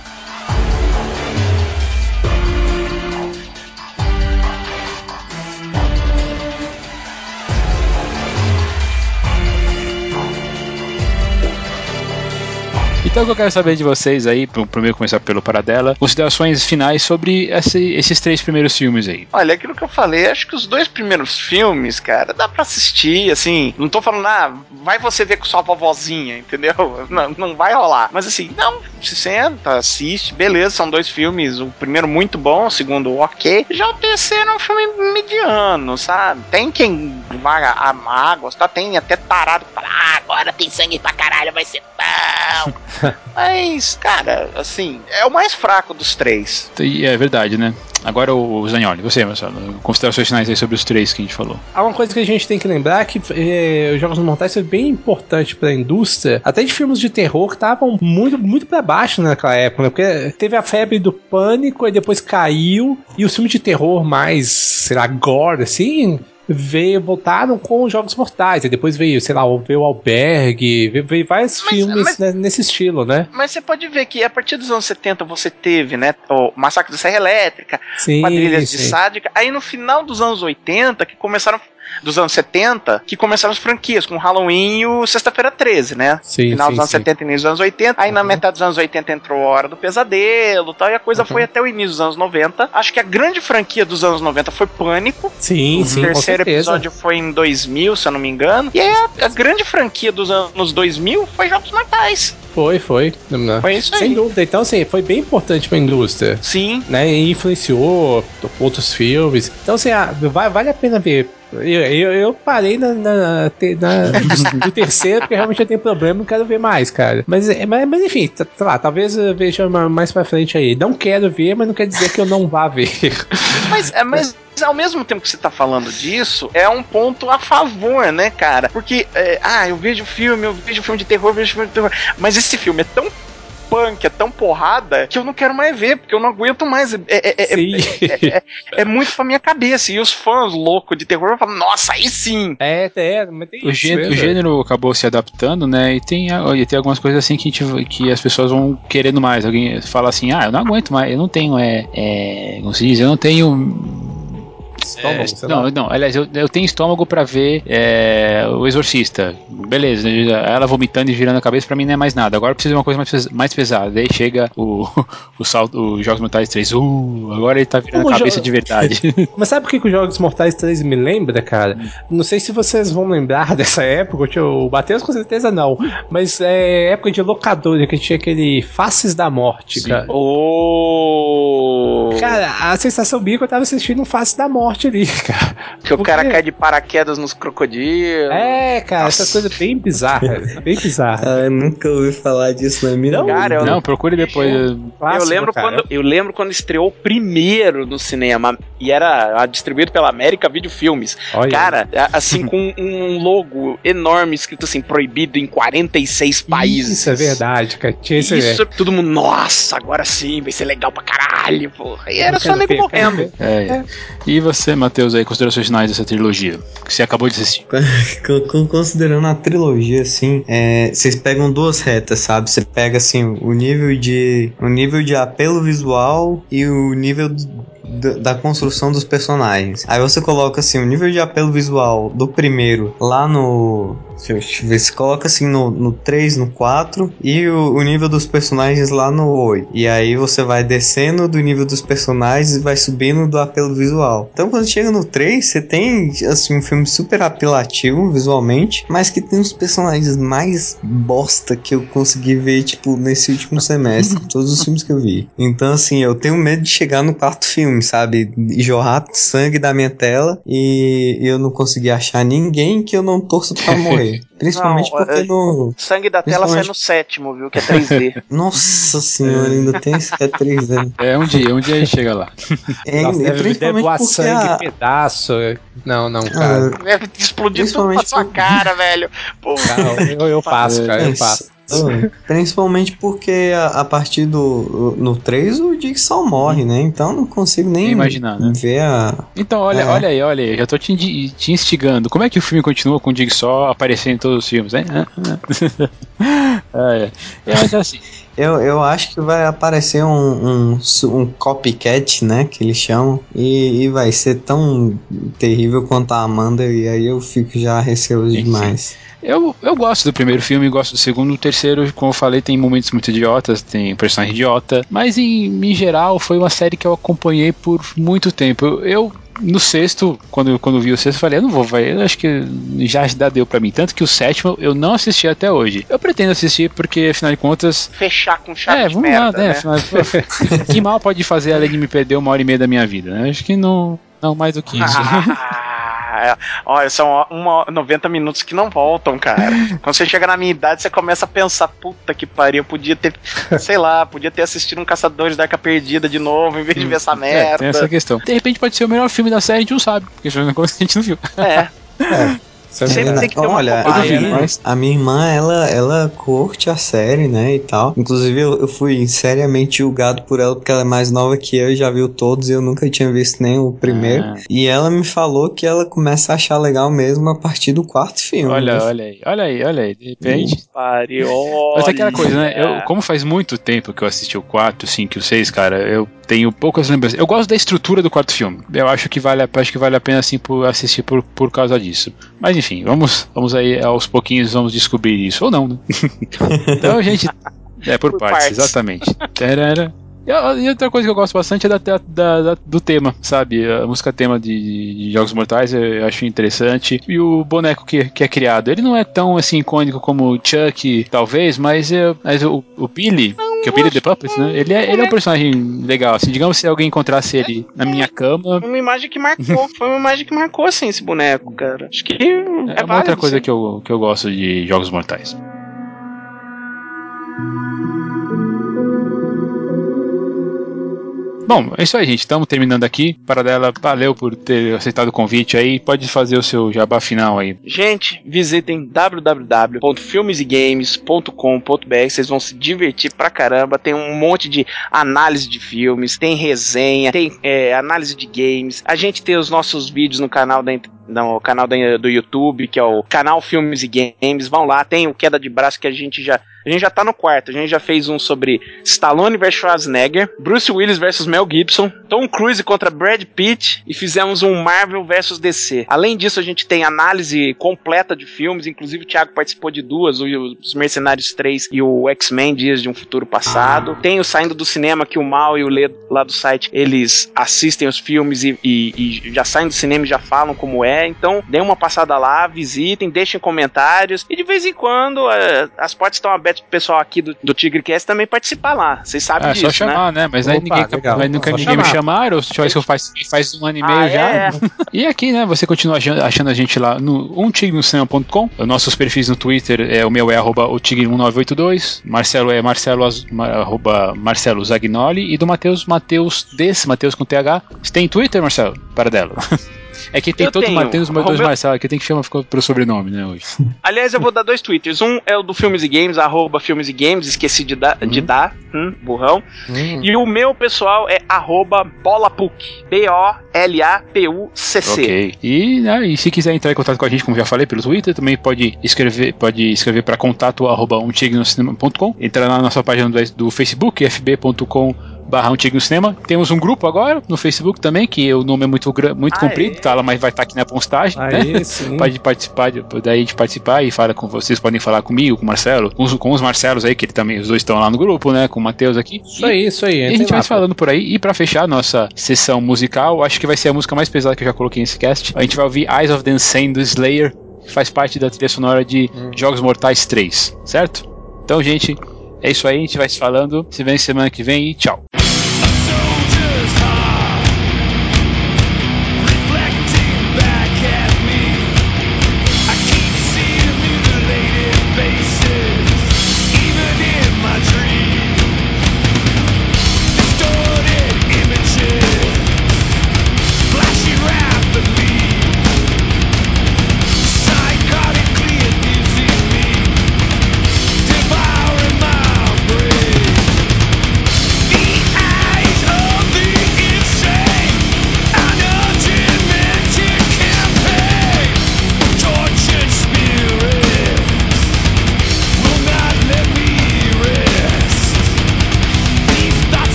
Então, o que eu quero saber de vocês aí, primeiro começar pelo Paradela, considerações finais sobre esse- esses três primeiros filmes aí. Olha, aquilo que eu falei, acho que os dois primeiros filmes, cara, dá pra assistir, assim. Não tô falando, ah, vai você ver com sua vovozinha, entendeu? Não, não vai rolar. Mas assim, não, se senta, assiste, beleza, são dois filmes. O primeiro muito bom, o segundo ok. Já o terceiro é um filme mediano, sabe? Tem quem vai amar, gostar, tem até tarado que fala, ah, agora tem sangue pra caralho, vai ser bom. Mas, cara, assim, é o mais fraco dos três. E é verdade, né? Agora o Zanioli, você, Marcelo, considerações finais aí sobre os três que a gente falou. Há uma coisa que a gente tem que lembrar que eh, os jogos mortais foi bem importante pra indústria, até de filmes de terror que estavam muito, muito pra baixo naquela época, né? Porque teve a febre do pânico e depois caiu, e os filmes de terror mais, sei lá, gore, assim, veio, voltaram com os jogos mortais. E depois veio, sei lá, veio o Albergue, veio, veio vários Mas- filmes mas- né, nesse estilo, né? Mas você pode ver que a partir dos anos 70 você teve, né, o Massacre da Serra Elétrica, Sim, Quadrilhas de sim. Sádica. Aí no final dos anos 80, que começaram. Dos anos 70, que começaram as franquias, com Halloween e o Sexta-feira 13, né? Sim, final sim, dos anos sim. 70 e início dos anos 80. Aí na Uhum. metade dos anos 80 entrou a Hora do Pesadelo e tal. E a coisa Uhum. foi até o início dos anos 90. Acho que a grande franquia dos anos 90 foi Pânico. Sim, o sim, com terceiro episódio foi em 2000, se eu não me engano. E aí a, a grande franquia dos anos 2000 foi Jogos Mortais. Foi, foi. Foi isso aí. Sem dúvida. Então, assim, foi bem importante pra indústria. Sim. né, e influenciou outros filmes. Então, assim, ah, vale a pena ver. Eu, eu, eu parei na, na, na- terceiro, porque realmente eu tenho problema, não quero ver mais, cara. Mas, é, mas, mas enfim, tá, tá lá, talvez eu veja ma- mais pra frente aí. Não quero ver, mas não quer dizer que eu não vá ver. Mas, é, mas ao mesmo tempo que você tá falando disso, é um ponto a favor, né, cara? Porque, é, ah, eu vejo filme, eu vejo filme de terror, eu vejo filme de terror. Mas esse filme é tão punk, é tão porrada, que eu não quero mais ver, porque eu não aguento mais. É, é- é- Sim. é muito pra minha cabeça. E os fãs loucos de terror falam, nossa, aí sim! É, é, mas tem O isso gênero, mesmo. o gênero acabou se adaptando, né? E tem, e tem algumas coisas assim que, a gente- que as pessoas vão querendo mais. Alguém fala assim, ah, eu não aguento mais, eu não tenho, é. é como se diz, eu não tenho. Estômago, é, sei não, lá. não, aliás, eu, eu tenho estômago pra ver é, o Exorcista. Beleza, ela vomitando e virando a cabeça pra mim não é mais nada. Agora eu preciso de uma coisa mais, mais pesada. Daí chega o, o salto, o Jogos Mortais 3. Uh, agora ele tá virando Como a cabeça jo- de verdade. Mas sabe o que, que os Jogos Mortais 3 me lembra, cara? Não sei se vocês vão lembrar dessa época, o Bateus com certeza não. Mas é época de locadora, que tinha aquele Faces da Morte, Sim. cara. Oh! Cara, a sensação minha é que eu tava assistindo um Face da Morte ali, cara. que o por cara cai de paraquedas nos crocodilos. É, cara, essa Nossa. coisa bem bizarra. bem bizarra. Ah, eu nunca ouvi falar disso na minha Não, vida. Cara, eu não, procure depois. Eu Clássico, lembro, cara. quando, eu lembro quando estreou o primeiro no cinema e era distribuído pela América Video Filmes. Olha. Cara, a- assim, com um logo enorme escrito assim, proibido em 46 países. Isso é verdade, cara. Tinha esse Isso, todo mundo, nossa, agora sim, vai ser legal pra caralho, porra. E era Eu só nego morrendo. ver. É. E você, Matheus, aí, considerações finais dessa trilogia? Que você acabou de assistir. Con- con- Considerando a trilogia, assim, é, vocês pegam duas retas, sabe? Você pega, assim, o nível de o nível de apelo visual e o nível da construção dos personagens. Aí você coloca, assim, o nível de apelo visual do primeiro lá no... Deixa eu, ver, você coloca, assim, no, no 3, no 4 e o, o nível dos personagens lá no 8. E aí você vai descendo do nível dos personagens e vai subindo do apelo visual. Então quando chega no 3, você tem, assim, um filme super apelativo visualmente, mas que tem uns personagens mais bosta que eu consegui ver, tipo, nesse último semestre, todos os filmes que eu vi. Então, assim, eu tenho medo de chegar no quarto filme, sabe? E jorrar sangue da minha tela e eu não conseguir achar ninguém que eu não torço pra morrer. way Principalmente Não, porque é- no. Sangue da tela sai no sétimo, viu? Que é 3D. Nossa senhora, ainda tem esse que é 3D. É um dia, um dia a gente chega lá. É, Nossa, deve, deve principalmente voar porque sangue, a, pedaço. Não, não, cara. ah, Deve explodir tudo na Principalmente sua por- cara, velho. Pô, Não, eu, eu passo, cara, eu passo. Principalmente porque a, a partir do. No 3 o Dixon morre, né? Então não consigo nem imaginar, né? ver a. Então, olha, É. olha aí, olha aí, já tô te, te instigando. Como é que o filme continua com o Jigsaw aparecendo em todos os filmes, hein? ah, é. É, mas assim, Eu, eu acho que vai aparecer um, um, um copycat, né? Que eles chamam. E, e vai ser tão terrível quanto a Amanda. E aí eu fico já receoso demais. eu, eu gosto do primeiro filme, gosto do segundo. O terceiro, como eu falei, tem momentos muito idiotas, tem personagem idiota. Mas em, em geral, foi uma série que eu acompanhei por muito tempo. Eu. eu, no sexto, quando, quando eu vi o sexto, eu falei, eu não vou, vai, eu acho que já deu pra mim. Tanto que o sétimo eu não assisti até hoje. Eu pretendo assistir porque, afinal de contas, fechar com chave é, de vamos merda, lá, né? né? Afinal, que mal pode fazer além de me perder uma hora e meia da minha vida, né? Acho que não, não mais do que isso. Olha, são uma, 90 minutos que não voltam, cara. Quando você chega na minha idade, você começa a pensar, puta que pariu, eu podia ter, sei lá, podia ter assistido um Caçadores da Arca Perdida de novo, em vez de ver essa É, merda. tem essa questão. De repente pode ser o melhor filme da série, a gente não sabe, porque a gente não viu. É, é Sempre verdade. tem que ter uma Olha, cobaia, a, né? minha, a minha irmã, ela, ela curte a série, né, e tal. Inclusive, eu, eu fui seriamente julgado por ela, porque ela é mais nova que eu e já viu todos, e eu nunca tinha visto nem o primeiro. Ah. E ela me falou que ela começa a achar legal mesmo a partir do quarto filme. Olha, né? olha aí, olha aí, olha aí. De repente. pariu. Mas é aquela coisa, né? Eu, olha. como faz muito tempo que eu assisti o 4, 5 e o 6, cara, eu tenho poucas lembranças. Eu gosto da estrutura do quarto filme. Eu acho que vale, a- acho que vale a pena assim por assistir por, por causa disso. Mas enfim, vamos, vamos aí aos pouquinhos vamos descobrir isso ou não, né? então, gente, é por, Por partes, partes. exatamente. Tarara. E a- outra coisa que eu gosto bastante é da, da- da- do tema, sabe? A música tema de, de Jogos Mortais eu acho interessante. E o boneco que, que é criado, ele não é tão assim icônico como o Chuck, talvez, mas, é, mas o, o Billy, que é o Billy the Puppet, né? Ele é, ele é um personagem legal, assim. Digamos se alguém encontrasse ele na minha cama. Uma imagem que marcou, foi uma imagem que marcou, assim, esse boneco, cara. Acho que é, É uma outra válido, coisa sim. que eu, que eu gosto de Jogos Mortais. Bom, é isso aí, gente. Estamos terminando aqui. Paradela, valeu por ter aceitado o convite aí. Pode fazer o seu jabá final aí. Gente, visitem www.filmesegames.com.br. Vocês vão se divertir pra caramba. Tem um monte de análise de filmes, tem resenha, tem é, análise de games. A gente tem os nossos vídeos no canal da no canal do YouTube, que é o canal Filmes e Games. Vão lá, tem o queda de braço que a gente já a gente já tá no quarto. A gente já fez um sobre Stallone vs Schwarzenegger, Bruce Willis vs Mel Gibson, Tom Cruise contra Brad Pitt e fizemos um Marvel vs DC. Além disso, a gente tem análise completa de filmes, inclusive o Thiago participou de duas, Os Mercenários 3 e o X-Men Dias de um Futuro Passado. Tem o Saindo do Cinema que o Mal e o Lê lá do site, eles assistem os filmes e, e- e já saem do cinema e já falam como é. Então, dêem uma passada lá, visitem, deixem comentários e de vez em quando eh, as portas estão abertas pro pessoal aqui do, do Tigrecast também participar lá. Vocês sabem Ah, disso, só né? chamar, né? Mas aí Opa, ninguém, legal. mas nunca Só ninguém me chamar. chamaram. Ou se eu faz, faz um ano e meio Ah, já. é? E aqui, né, você continua achando, a gente lá no umtignocinema.com. Os nossos perfis no Twitter, é, o meu é arroba o tigre1982, Marcelo é Marcelo, arroba Marcelo Zagnoli e do Matheus, Matheus desse, Matheus com TH. Você tem Twitter, Marcelo? Paradelo. É que tem Eu todo tenho. Matheus, mas dois Romeu- Marcelo, que tem que chamar pelo sobrenome, né, hoje. Aliás, eu vou dar dois twitters. Um é o do Filmes e Games, arroba Filmes e Games, esqueci de, dar de dar, hum, burrão. Hum. E o meu pessoal é arroba bolapuc, B-O-L-A-P-U-C-C. Ok. E, né, e se quiser entrar em contato com a gente, como já falei, pelo Twitter, também pode escrever, pode escrever para contato arroba umtignocinema.com. Entrar na nossa página do, do Facebook, fb.com barra Antigo no Cinema. Temos um grupo agora no Facebook também, que o nome é muito, muito Ah, comprido, é? tá lá, mas vai estar aqui na postagem, né? Aí sim. Pode participar, de- daí de participar e fala com vocês, podem falar comigo, com o Marcelo, com os, com os Marcelos aí, que ele também, os dois estão lá no grupo, né? Com o Matheus aqui. Isso aí, isso aí. E a gente lá, vai se falando por aí. E pra fechar nossa sessão musical, acho que vai ser a música mais pesada que eu já coloquei nesse cast. A gente vai ouvir Eyes of the Insane do Slayer, que faz parte da trilha sonora de Jogos Mortais 3, certo? Então, gente, é isso aí, a gente vai se falando. Se vê semana que vem e tchau.